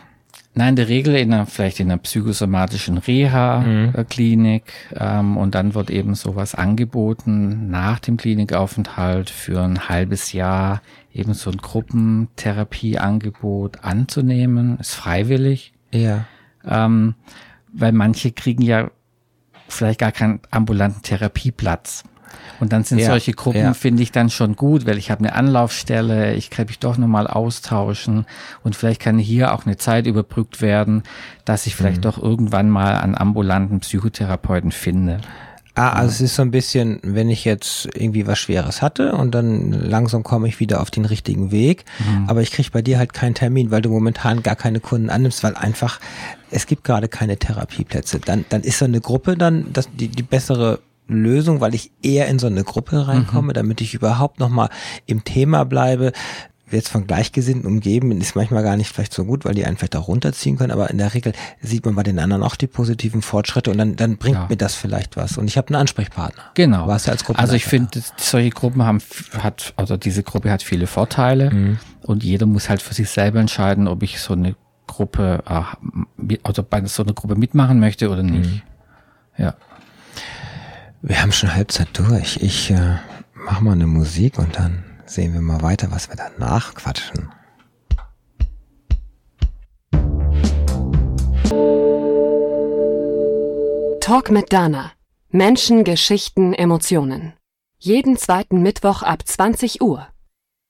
Nein, in der Regel in einer, vielleicht in einer psychosomatischen Reha-Klinik ähm, und dann wird eben sowas angeboten nach dem Klinikaufenthalt für ein halbes Jahr eben so ein Gruppentherapieangebot anzunehmen, ist freiwillig. Ja. Ähm, weil manche kriegen ja vielleicht gar keinen ambulanten Therapieplatz. Und dann sind Ja, solche Gruppen, ja. finde ich dann schon gut, weil ich habe eine Anlaufstelle, ich kann mich doch nochmal austauschen und vielleicht kann hier auch eine Zeit überbrückt werden, dass ich Mhm. vielleicht doch irgendwann mal einen ambulanten Psychotherapeuten finde. Ah, also es ist so ein bisschen, wenn ich jetzt irgendwie was Schweres hatte und dann langsam komme ich wieder auf den richtigen Weg, aber ich kriege bei dir halt keinen Termin, weil du momentan gar keine Kunden annimmst, weil einfach es gibt gerade keine Therapieplätze. Dann, dann ist so eine Gruppe dann das, die, die bessere Lösung, weil ich eher in so eine Gruppe reinkomme, damit ich überhaupt nochmal im Thema bleibe. Jetzt von Gleichgesinnten umgeben ist manchmal gar nicht vielleicht so gut, weil die einen vielleicht auch runterziehen können, aber in der Regel sieht man bei den anderen auch die positiven Fortschritte und dann, dann bringt Ja. mir das vielleicht was. Und ich habe einen Ansprechpartner. Genau. Warst du als also ich finde, solche Gruppen haben, hat, also diese Gruppe hat viele Vorteile Mhm. und jeder muss halt für sich selber entscheiden, ob ich so eine Gruppe, mit- also bei so einer Gruppe mitmachen möchte oder nicht. Mhm. Ja. Wir haben schon Halbzeit durch. Ich äh, mach mal eine Musik und dann sehen wir mal weiter, was wir danach quatschen. Talk mit Dana. Menschen, Geschichten, Emotionen. Jeden zweiten Mittwoch ab 20 Uhr.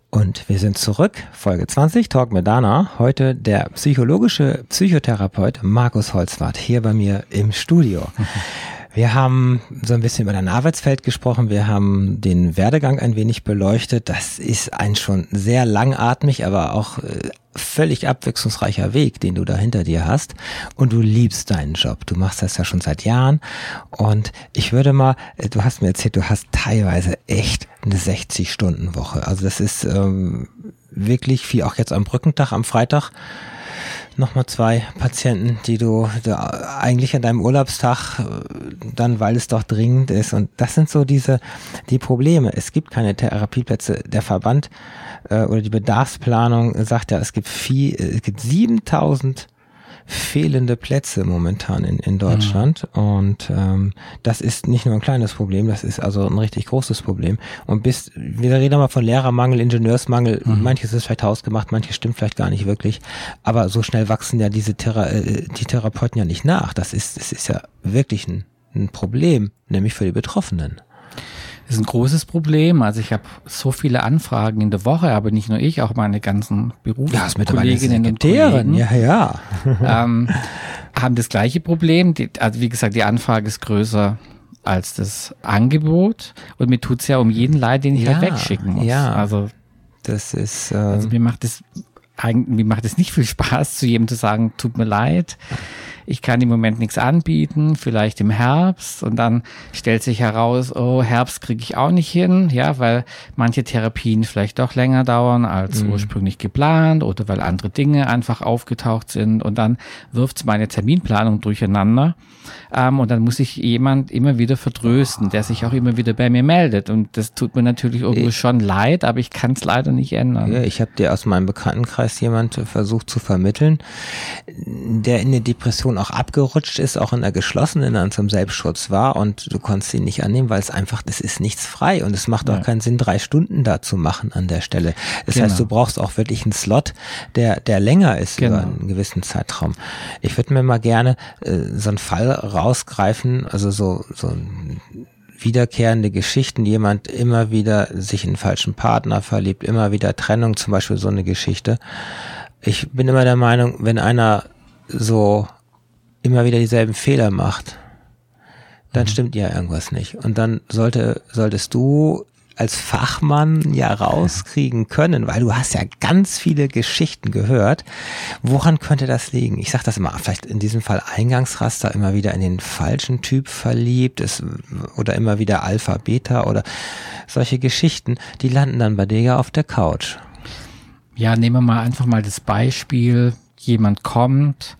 Und wir sind zurück, Folge 20, Talk mit Dana. Heute der psychologische Psychotherapeut Markus Holzwart hier bei mir im Studio. <laughs> Wir haben so ein bisschen über dein Arbeitsfeld gesprochen. Wir haben den Werdegang ein wenig beleuchtet. Das ist ein schon sehr langatmig, aber auch äh, völlig abwechslungsreicher Weg, den du da hinter dir hast. Und du liebst deinen Job. Du machst das ja schon seit Jahren. Und ich würde mal, äh, du hast mir erzählt, du hast teilweise echt eine 60-Stunden-Woche. Also das ist ähm, wirklich viel. Auch jetzt am Brückentag, am Freitag nochmal zwei Patienten, die du da eigentlich an deinem Urlaubstag äh, dann, weil es doch dringend ist. Und das sind so diese, die Probleme. Es gibt keine Therapieplätze. Der Verband äh, oder die Bedarfsplanung sagt ja, es gibt viel, es gibt 7000 fehlende Plätze momentan in, in Deutschland. Und ähm, das ist nicht nur ein kleines Problem, das ist also ein richtig großes Problem. Und bis, wir reden mal von Lehrermangel, Ingenieursmangel, manches ist vielleicht hausgemacht, manches stimmt vielleicht gar nicht wirklich. Aber so schnell wachsen ja diese Thera äh, die Therapeuten ja nicht nach. Das ist, das ist ja wirklich ein, ein Problem, nämlich für die Betroffenen. Das ist ein großes Problem. Also ich habe so viele Anfragen in der Woche, aber nicht nur ich, auch meine ganzen Berufskolleginnen und Kollegen. Ja, ja. ähm, haben das gleiche Problem. Die, also wie gesagt, die Anfrage ist größer als das Angebot und mir tut's ja um jeden leid, den ich Ja, halt wegschicken muss. ja. Also, Das ist, äh, also mir macht es eigentlich, mir macht es nicht viel Spaß, zu jedem zu sagen, tut mir leid. Ich kann im Moment nichts anbieten, vielleicht im Herbst. Und dann stellt sich heraus, oh, Herbst kriege ich auch nicht hin, ja, weil manche Therapien vielleicht doch länger dauern als ursprünglich geplant oder weil andere Dinge einfach aufgetaucht sind. Und dann wirft meine Terminplanung durcheinander. Ähm, und dann muss ich jemand immer wieder vertrösten, der sich auch immer wieder bei mir meldet. Und das tut mir natürlich irgendwo schon leid, aber ich kann es leider nicht ändern. Ja, ich habe dir aus meinem Bekanntenkreis jemand versucht zu vermitteln, der in eine Depression auch abgerutscht ist, auch in der geschlossenen dann zum Selbstschutz war und du konntest ihn nicht annehmen, weil es einfach, das ist nichts frei und es macht auch Ja. keinen Sinn, drei Stunden da zu machen an der Stelle. Das Genau. heißt, du brauchst auch wirklich einen Slot, der, der länger ist Genau. über einen gewissen Zeitraum. Ich würde mir mal gerne äh, so einen Fall rausgreifen, also so, so ein wiederkehrende Geschichten, jemand immer wieder sich in einen falschen Partner verliebt, immer wieder Trennung, zum Beispiel so eine Geschichte. Ich bin immer der Meinung, wenn einer so immer wieder dieselben Fehler macht, dann stimmt ja irgendwas nicht. Und dann sollte, solltest du als Fachmann ja rauskriegen können, weil du hast ja ganz viele Geschichten gehört. Woran könnte das liegen? Ich sage das immer, vielleicht in diesem Fall Eingangsraster immer wieder in den falschen Typ verliebt ist oder immer wieder Alpha, Beta oder solche Geschichten, die landen dann bei dir ja auf der Couch. Ja, nehmen wir mal einfach mal das Beispiel. Jemand kommt,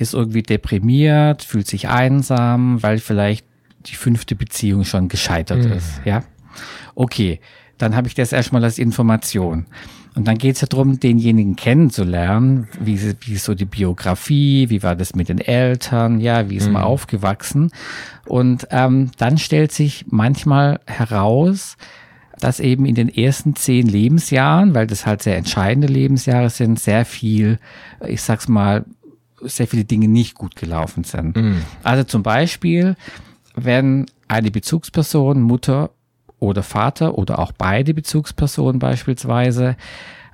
ist irgendwie deprimiert, fühlt sich einsam, weil vielleicht die fünfte Beziehung schon gescheitert ist. Ja. Okay, dann habe ich das erstmal als Information. Und dann geht es ja darum, denjenigen kennenzulernen, wie, wie ist so die Biografie, wie war das mit den Eltern, ja, wie ist man aufgewachsen. Und ähm, dann stellt sich manchmal heraus, dass eben in den ersten zehn Lebensjahren, weil das halt sehr entscheidende Lebensjahre sind, sehr viel, ich sag's mal, sehr viele Dinge nicht gut gelaufen sind. Mhm. Also zum Beispiel, wenn eine Bezugsperson, Mutter oder Vater oder auch beide Bezugspersonen beispielsweise,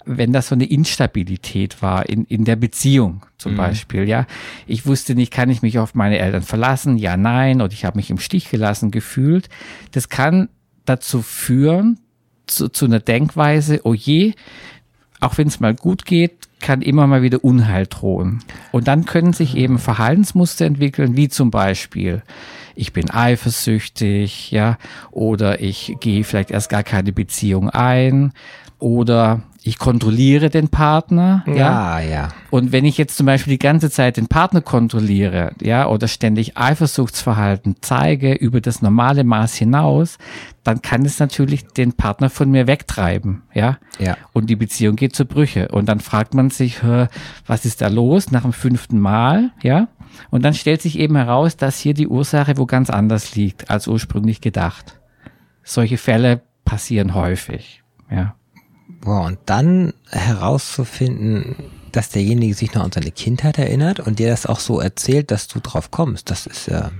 wenn das so eine Instabilität war in, in der Beziehung zum Mhm. Beispiel, ja. Ich wusste nicht, kann ich mich auf meine Eltern verlassen? Ja, nein. Oder ich habe mich im Stich gelassen gefühlt. Das kann dazu führen, zu, zu einer Denkweise, oh je, auch wenn es mal gut geht, kann immer mal wieder Unheil drohen. Und dann können sich eben Verhaltensmuster entwickeln, wie zum Beispiel, ich bin eifersüchtig, ja, oder ich gehe vielleicht erst gar keine Beziehung ein, oder ich kontrolliere den Partner, ja. Ja, ja. Und wenn ich jetzt zum Beispiel die ganze Zeit den Partner kontrolliere, ja, oder ständig Eifersuchtsverhalten zeige über das normale Maß hinaus, dann kann es natürlich den Partner von mir wegtreiben, ja. Ja. Und die Beziehung geht zu Brüche. Und dann fragt man sich, was ist da los nach dem fünften Mal, ja? Und dann stellt sich eben heraus, dass hier die Ursache wo ganz anders liegt, als ursprünglich gedacht. Solche Fälle passieren häufig, ja. Boah, und dann herauszufinden, dass derjenige sich noch an seine Kindheit erinnert und dir das auch so erzählt, dass du drauf kommst, das ist ja.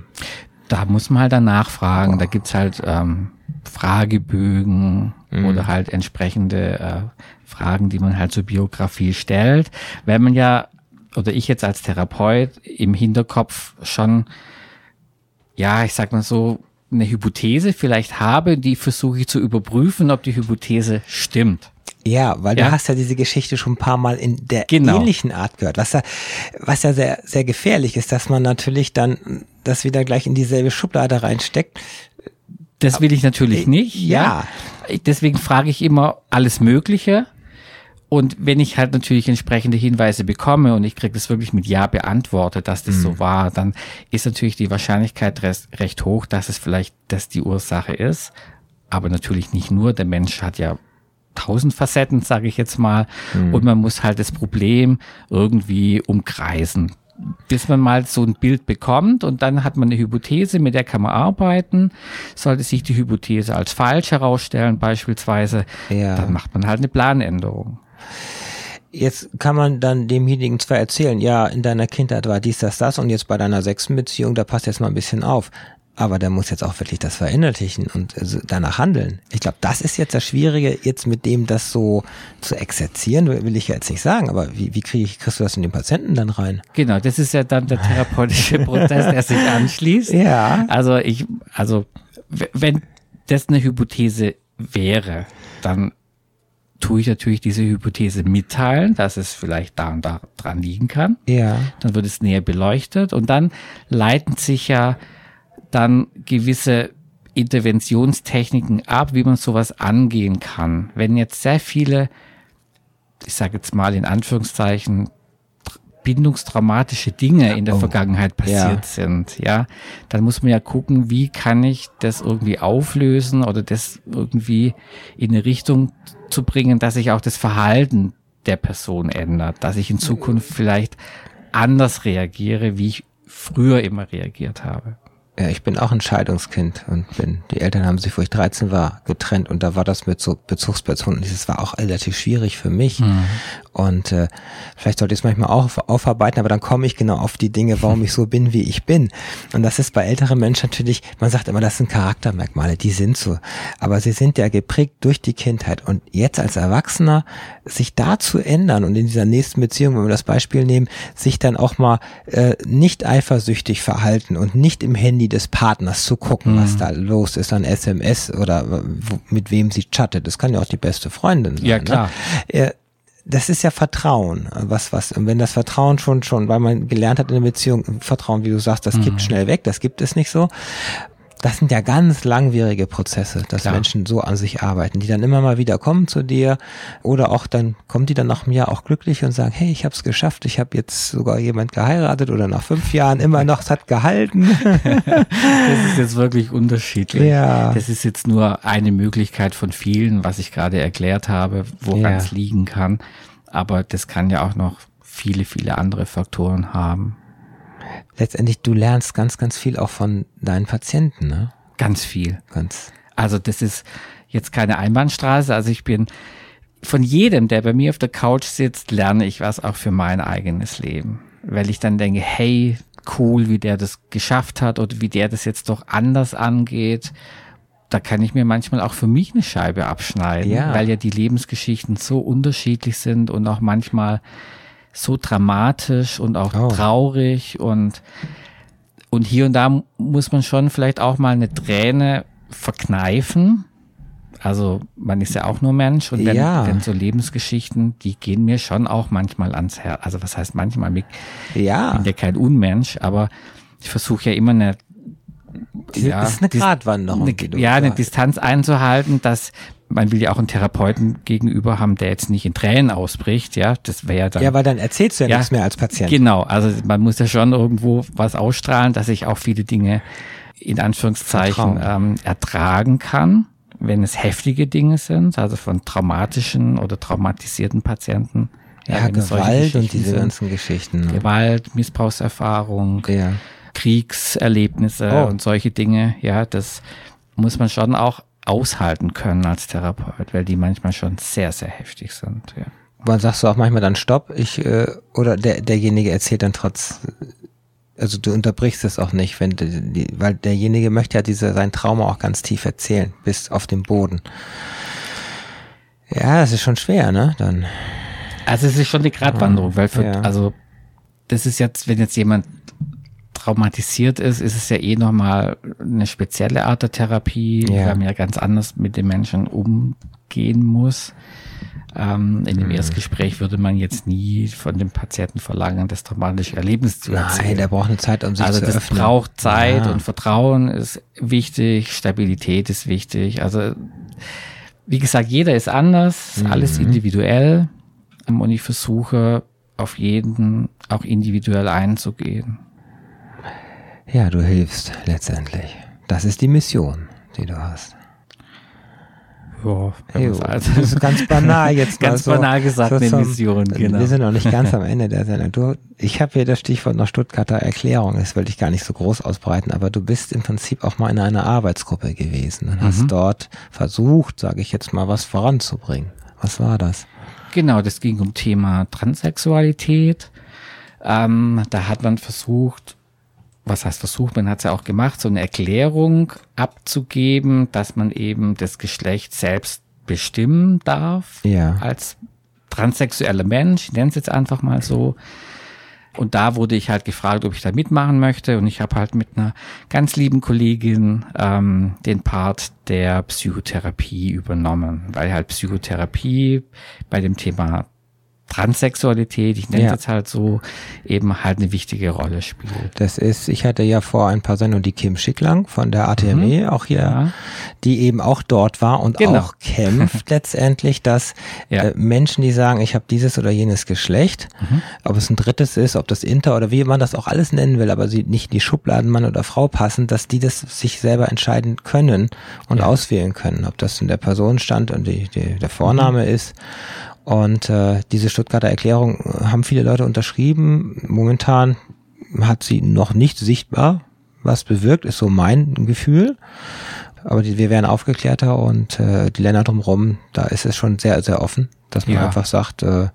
da muss man halt dann nachfragen. Da gibt's halt ähm, Fragebögen oder halt entsprechende äh, Fragen, die man halt zur Biografie stellt. Wenn man ja, oder ich jetzt als Therapeut im Hinterkopf schon, ja, ich sag mal so, eine Hypothese vielleicht habe, die versuche ich zu überprüfen, ob die Hypothese stimmt. Ja, weil Ja. du hast ja diese Geschichte schon ein paar Mal in der Genau. ähnlichen Art gehört, was ja, was ja sehr, sehr gefährlich ist, dass man natürlich dann das wieder gleich in dieselbe Schublade reinsteckt. Das will ich natürlich nicht. ja. ja. Deswegen frage ich immer alles Mögliche. Und wenn ich halt natürlich entsprechende Hinweise bekomme und ich kriege das wirklich mit Ja beantwortet, dass das so war, dann ist natürlich die Wahrscheinlichkeit recht, hoch, dass es vielleicht das die Ursache ist. Aber natürlich nicht nur. Der Mensch hat ja tausend Facetten, sage ich jetzt mal. Und man muss halt das Problem irgendwie umkreisen bis man mal so ein Bild bekommt und dann hat man eine Hypothese, mit der kann man arbeiten. Sollte sich die Hypothese als falsch herausstellen beispielsweise, Ja. dann macht man halt eine Planänderung. Jetzt kann man dann demjenigen zwar erzählen, ja, in deiner Kindheit war dies, das, das und jetzt bei deiner sechsten Beziehung, da passt jetzt mal ein bisschen auf. Aber der muss jetzt auch wirklich das verinnerlichen und also danach handeln. Ich glaube, das ist jetzt das Schwierige, jetzt mit dem das so zu exerzieren, will ich ja jetzt nicht sagen, aber wie, wie krieg ich, kriegst du das in den Patienten dann rein? Genau, das ist ja dann der therapeutische <laughs> Prozess, der sich anschließt. Ja. Also ich, also wenn das eine Hypothese wäre, dann tue ich natürlich diese Hypothese mitteilen, dass es vielleicht da und da dran liegen kann. Ja. dann wird es näher beleuchtet und dann leiten sich ja dann gewisse Interventionstechniken ab, wie man sowas angehen kann. Wenn jetzt sehr viele, ich sage jetzt mal in Anführungszeichen, bindungstraumatische Dinge in der Oh. Vergangenheit passiert Ja. sind, ja, dann muss man ja gucken, wie kann ich das irgendwie auflösen oder das irgendwie in eine Richtung zu bringen, dass sich auch das Verhalten der Person ändert, dass ich in Zukunft vielleicht anders reagiere, wie ich früher immer reagiert habe. Ja, ich bin auch ein Scheidungskind und bin, die Eltern haben sich, wo ich 13 war, getrennt und da war das mit so Bezugspersonen. Das war auch relativ schwierig für mich. Und äh, vielleicht sollte ich es manchmal auch auf, aufarbeiten, aber dann komme ich genau auf die Dinge, warum ich so bin, wie ich bin. Und das ist bei älteren Menschen natürlich, man sagt immer, das sind Charaktermerkmale, die sind so. Aber sie sind ja geprägt durch die Kindheit. Und jetzt als Erwachsener sich da zu ändern und in dieser nächsten Beziehung, wenn wir das Beispiel nehmen, sich dann auch mal äh, nicht eifersüchtig verhalten und nicht im Handy des Partners zu gucken, was da los ist an SMS oder mit wem sie chattet. Das kann ja auch die beste Freundin sein. Ja, klar. Ne? Äh, das ist ja Vertrauen, was was und wenn das Vertrauen schon schon, weil man gelernt hat in der Beziehung, Vertrauen, wie du sagst, das Mhm. kippt schnell weg, das gibt es nicht so. Das sind ja ganz langwierige Prozesse, dass Klar. Menschen so an sich arbeiten, die dann immer mal wieder kommen zu dir oder auch dann kommen die dann nach einem Jahr auch glücklich und sagen, hey, ich habe es geschafft, ich habe jetzt sogar jemand geheiratet oder nach fünf Jahren immer noch, es hat gehalten. <laughs> Das ist jetzt wirklich unterschiedlich. Ja. Das ist jetzt nur eine Möglichkeit von vielen, was ich gerade erklärt habe, woran Ja. es liegen kann. Aber das kann ja auch noch viele, viele andere Faktoren haben. Letztendlich, du lernst ganz, ganz viel auch von deinen Patienten, ne? Ganz viel. Ganz. Also das ist jetzt keine Einbahnstraße. Also ich bin von jedem, der bei mir auf der Couch sitzt, lerne ich was auch für mein eigenes Leben. weil ich dann denke, hey, cool, wie der das geschafft hat oder wie der das jetzt doch anders angeht. Da kann ich mir manchmal auch für mich eine Scheibe abschneiden, Ja. weil ja die Lebensgeschichten so unterschiedlich sind und auch manchmal so dramatisch und auch Oh. traurig und und hier und da muss man schon vielleicht auch mal eine Träne verkneifen. Also man ist ja auch nur Mensch und wenn, Ja. wenn so Lebensgeschichten, die gehen mir schon auch manchmal ans Herz. Also was heißt manchmal? Ich Ja, bin ja kein Unmensch, aber ich versuche ja immer eine, ja, ist eine Gratwanderung. eine, ja, eine. Distanz einzuhalten, dass man will ja auch einen Therapeuten gegenüber haben, der jetzt nicht in Tränen ausbricht, ja, das wäre ja dann Ja, weil dann erzählst du ja, Ja, nichts mehr als Patient. Genau, also man muss ja schon irgendwo was ausstrahlen, dass ich auch viele Dinge in Anführungszeichen ähm, ertragen kann, wenn es heftige Dinge sind, also von traumatischen oder traumatisierten Patienten. Ja, solche Gewalt und diese sind. ganzen Geschichten. ne? Gewalt, Missbrauchserfahrung, Ja. Kriegserlebnisse Oh. und solche Dinge, ja, das muss man schon auch aushalten können als Therapeut, weil die manchmal schon sehr, sehr heftig sind. Ja. Wann sagst du auch manchmal dann Stopp? Ich äh, oder der derjenige erzählt dann trotz, also du unterbrichst es auch nicht, wenn die, weil derjenige möchte ja diese sein Trauma auch ganz tief erzählen, bis auf den Boden. Ja, das ist schon schwer, ne? Dann Also es ist schon eine Gratwanderung, weil für, Ja. also das ist jetzt, wenn jetzt jemand traumatisiert ist, ist es ja eh nochmal eine spezielle Art der Therapie, Ja. weil man ja ganz anders mit den Menschen umgehen muss. Ähm, in Mhm. dem Erstgespräch würde man jetzt nie von dem Patienten verlangen, das traumatische Erlebnis zu erzählen. nein, der braucht eine Zeit, um sich Also zu das öffnen. braucht Zeit Ja. und Vertrauen ist wichtig, Stabilität ist wichtig. Also wie gesagt, jeder ist anders, Mhm. alles individuell und ich versuche auf jeden auch individuell einzugehen. Ja, du hilfst letztendlich. Das ist die Mission, die du hast. Ja, Jo, also- das ist ganz banal jetzt <laughs> Ganz so, banal gesagt, eine zum- Mission, genau. Wir sind noch nicht ganz am <laughs> Ende der Sendung. Du, ich habe hier das Stichwort noch Stuttgarter Erklärung, das wollte ich gar nicht so groß ausbreiten, aber du bist im Prinzip auch mal in einer Arbeitsgruppe gewesen und Mhm. hast dort versucht, sage ich jetzt mal, was voranzubringen. Was war das? Genau, das ging um Thema Transsexualität. Ähm, da hat man versucht, was heißt versucht, man hat es ja auch gemacht, so eine Erklärung abzugeben, dass man eben das Geschlecht selbst bestimmen darf Ja. als transsexueller Mensch, ich nenne es jetzt einfach mal so. Und da wurde ich halt gefragt, ob ich da mitmachen möchte. Und ich habe halt mit einer ganz lieben Kollegin ähm, den Part der Psychotherapie übernommen, weil halt Psychotherapie bei dem Thema Transsexualität, ich nenne es Ja. jetzt halt so, eben halt eine wichtige Rolle spielt. Das ist, ich hatte ja vor ein paar Sendungen die Kim Schicklang von der ATME, auch hier, Mhm. Ja. die eben auch dort war und Genau. auch kämpft <laughs> letztendlich, dass Ja. äh, Menschen, die sagen, ich habe dieses oder jenes Geschlecht, Mhm. ob es ein drittes ist, ob das Inter oder wie man das auch alles nennen will, aber sie nicht in die Schubladen Mann oder Frau passen, dass die das sich selber entscheiden können und auswählen können, ob das in der Personenstand und die, die, der Vorname Mhm. ist. Und äh, diese Stuttgarter Erklärung äh, haben viele Leute unterschrieben. Momentan hat sie noch nicht sichtbar was bewirkt, ist so mein Gefühl. Aber die, wir werden aufgeklärter und äh, die Länder drumherum, da ist es schon sehr, sehr offen, dass man Ja. einfach sagt, äh,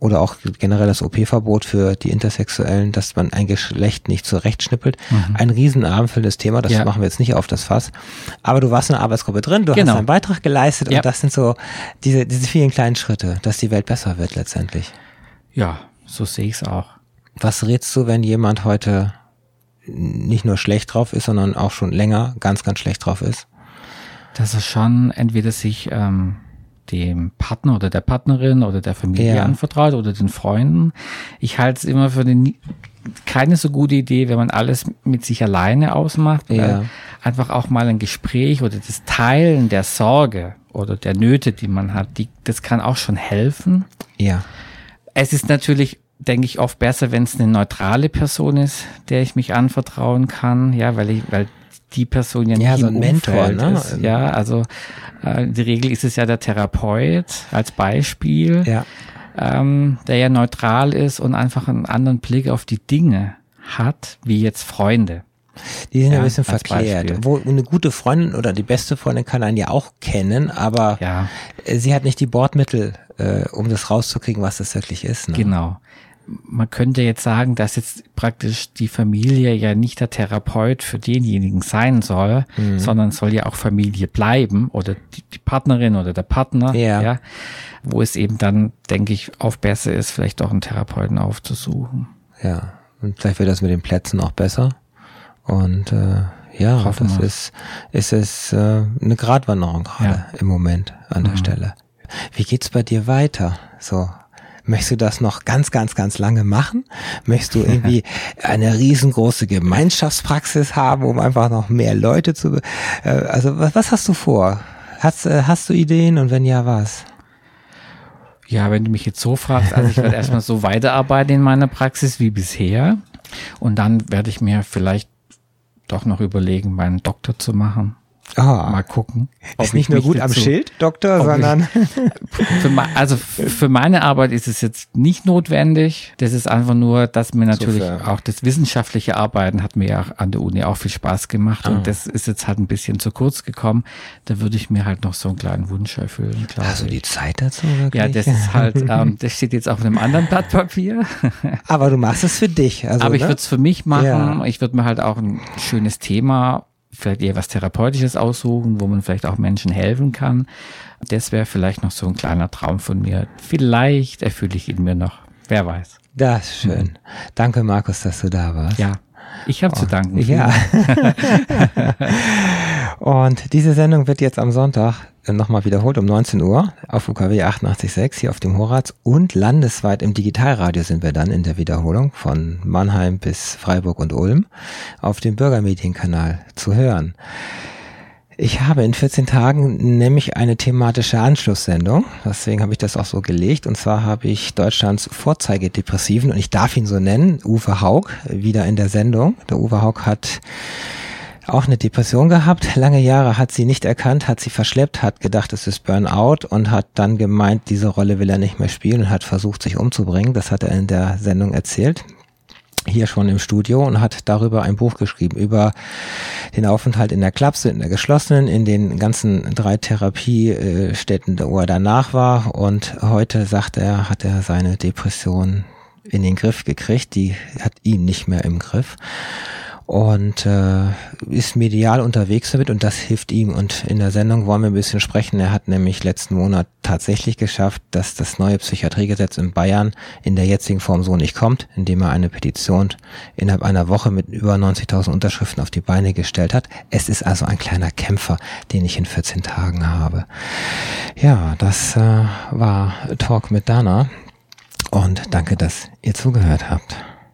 oder auch generell das OP-Verbot für die Intersexuellen, dass man ein Geschlecht nicht zurechtschnippelt. Ein riesen abendfüllendes Thema, das Mhm. Ja. machen wir jetzt nicht auf das Fass. Aber du warst in einer Arbeitsgruppe drin, du Genau. hast einen Beitrag geleistet Ja. und das sind so diese, diese vielen kleinen Schritte, dass die Welt besser wird letztendlich. Ja, so sehe ich es auch. Was rätst du, wenn jemand heute nicht nur schlecht drauf ist, sondern auch schon länger ganz, ganz schlecht drauf ist? dass er schon entweder sich ähm, dem Partner oder der Partnerin oder der Familie Ja. anvertraut oder den Freunden. Ich halte es immer für eine, nie- keine so gute Idee, wenn man alles mit sich alleine ausmacht. Ja. Einfach auch mal ein Gespräch oder das Teilen der Sorge oder der Nöte, die man hat, die, das kann auch schon helfen. Ja. Es ist natürlich, denke ich, oft besser, wenn es eine neutrale Person ist, der ich mich anvertrauen kann, ja, weil ich, weil die Person ja nicht Ja, so ein Mentor, Umfeld ne? ist. Ja, also äh, der Regel ist es ja der Therapeut als Beispiel, Ja. ähm, der ja neutral ist und einfach einen anderen Blick auf die Dinge hat, wie jetzt Freunde. Die sind ja, ein bisschen verklärt. Beispiel. Wo eine gute Freundin oder die beste Freundin kann einen ja auch kennen, aber Ja, sie hat nicht die Bordmittel, äh, um das rauszukriegen, was das wirklich ist. Ne? genau. Man könnte jetzt sagen, dass jetzt praktisch die Familie ja nicht der Therapeut für denjenigen sein soll, mhm. sondern soll ja auch Familie bleiben oder die, die Partnerin oder der Partner, ja. ja. wo es eben dann, denke ich, auch besser ist, vielleicht auch einen Therapeuten aufzusuchen. Ja, und vielleicht wird das mit den Plätzen auch besser. Und äh, ja, Hoffen das wir. ist, ist es äh, eine Gratwanderung gerade ja. im Moment an der mhm. Stelle. Wie geht's bei dir weiter? So, Möchtest du das noch ganz, ganz, ganz lange machen? Möchtest du irgendwie <laughs> eine riesengroße Gemeinschaftspraxis haben, um einfach noch mehr Leute zu, äh, also was, was hast du vor? Hast, äh, hast du Ideen und wenn ja, was? Ja, wenn du mich jetzt so fragst, also ich werde erstmal so <laughs> weiterarbeiten in meiner Praxis wie bisher und dann werde ich mir vielleicht doch noch überlegen, meinen Doktor zu machen. Ah, Mal gucken. Ist nicht nur gut am Schild, Doktor, sondern. <laughs> <laughs> für, also für meine Arbeit ist es jetzt nicht notwendig. Das ist einfach nur, dass mir natürlich so auch das wissenschaftliche Arbeiten hat mir ja an der Uni auch viel Spaß gemacht. Ah. Und das ist jetzt halt ein bisschen zu kurz gekommen. Da würde ich mir halt noch so einen kleinen Wunsch erfüllen. Also die Zeit dazu? Wirklich? Ja, das ist halt, <laughs> ähm, das steht jetzt auf einem anderen Blatt Papier. Aber du machst es für dich. Also, Aber ich ne? würde es für mich machen. Ja. Ich würde mir halt auch ein schönes Thema vielleicht eher was Therapeutisches aussuchen, wo man vielleicht auch Menschen helfen kann. Das wäre vielleicht noch so ein kleiner Traum von mir. Vielleicht erfülle ich ihn mir noch. Wer weiß. Das ist schön. Mhm. Danke, Markus, dass du da warst. Ja, ich habe oh, zu danken. Ja. <laughs> <laughs> Und diese Sendung wird jetzt am Sonntag nochmal wiederholt um 19 Uhr auf UKW 88.6 hier auf dem Horaz und landesweit im Digitalradio sind wir dann in der Wiederholung von Mannheim bis Freiburg und Ulm auf dem Bürgermedienkanal zu hören. Ich habe in 14 Tagen nämlich eine thematische Anschlusssendung. Deswegen habe ich das auch so gelegt. Und zwar habe ich Deutschlands Vorzeigedepressiven, und ich darf ihn so nennen, Uwe Haug, wieder in der Sendung. Der Uwe Haug hat auch eine Depression gehabt. <laughs> Lange Jahre hat sie nicht erkannt, hat sie verschleppt, hat gedacht, es ist Burnout und hat dann gemeint, diese Rolle will er nicht mehr spielen und hat versucht, sich umzubringen. Das hat er in der Sendung erzählt hier schon im Studio und hat darüber ein Buch geschrieben, über den Aufenthalt in der Klapse, in der geschlossenen, in den ganzen drei Therapiestätten, wo er danach war. Und heute, sagt er, hat er seine Depression in den Griff gekriegt. Die hat ihn nicht mehr im Griff und äh, ist medial unterwegs damit und das hilft ihm. Und in der Sendung wollen wir ein bisschen sprechen. Er hat nämlich letzten Monat tatsächlich geschafft, dass das neue Psychiatriegesetz in Bayern in der jetzigen Form so nicht kommt, indem er eine Petition innerhalb einer Woche mit über 90.000 Unterschriften auf die Beine gestellt hat. Es ist also ein kleiner Kämpfer, den ich in 14 Tagen habe. Ja, das äh, war Talk mit Dana und danke, dass ihr zugehört habt.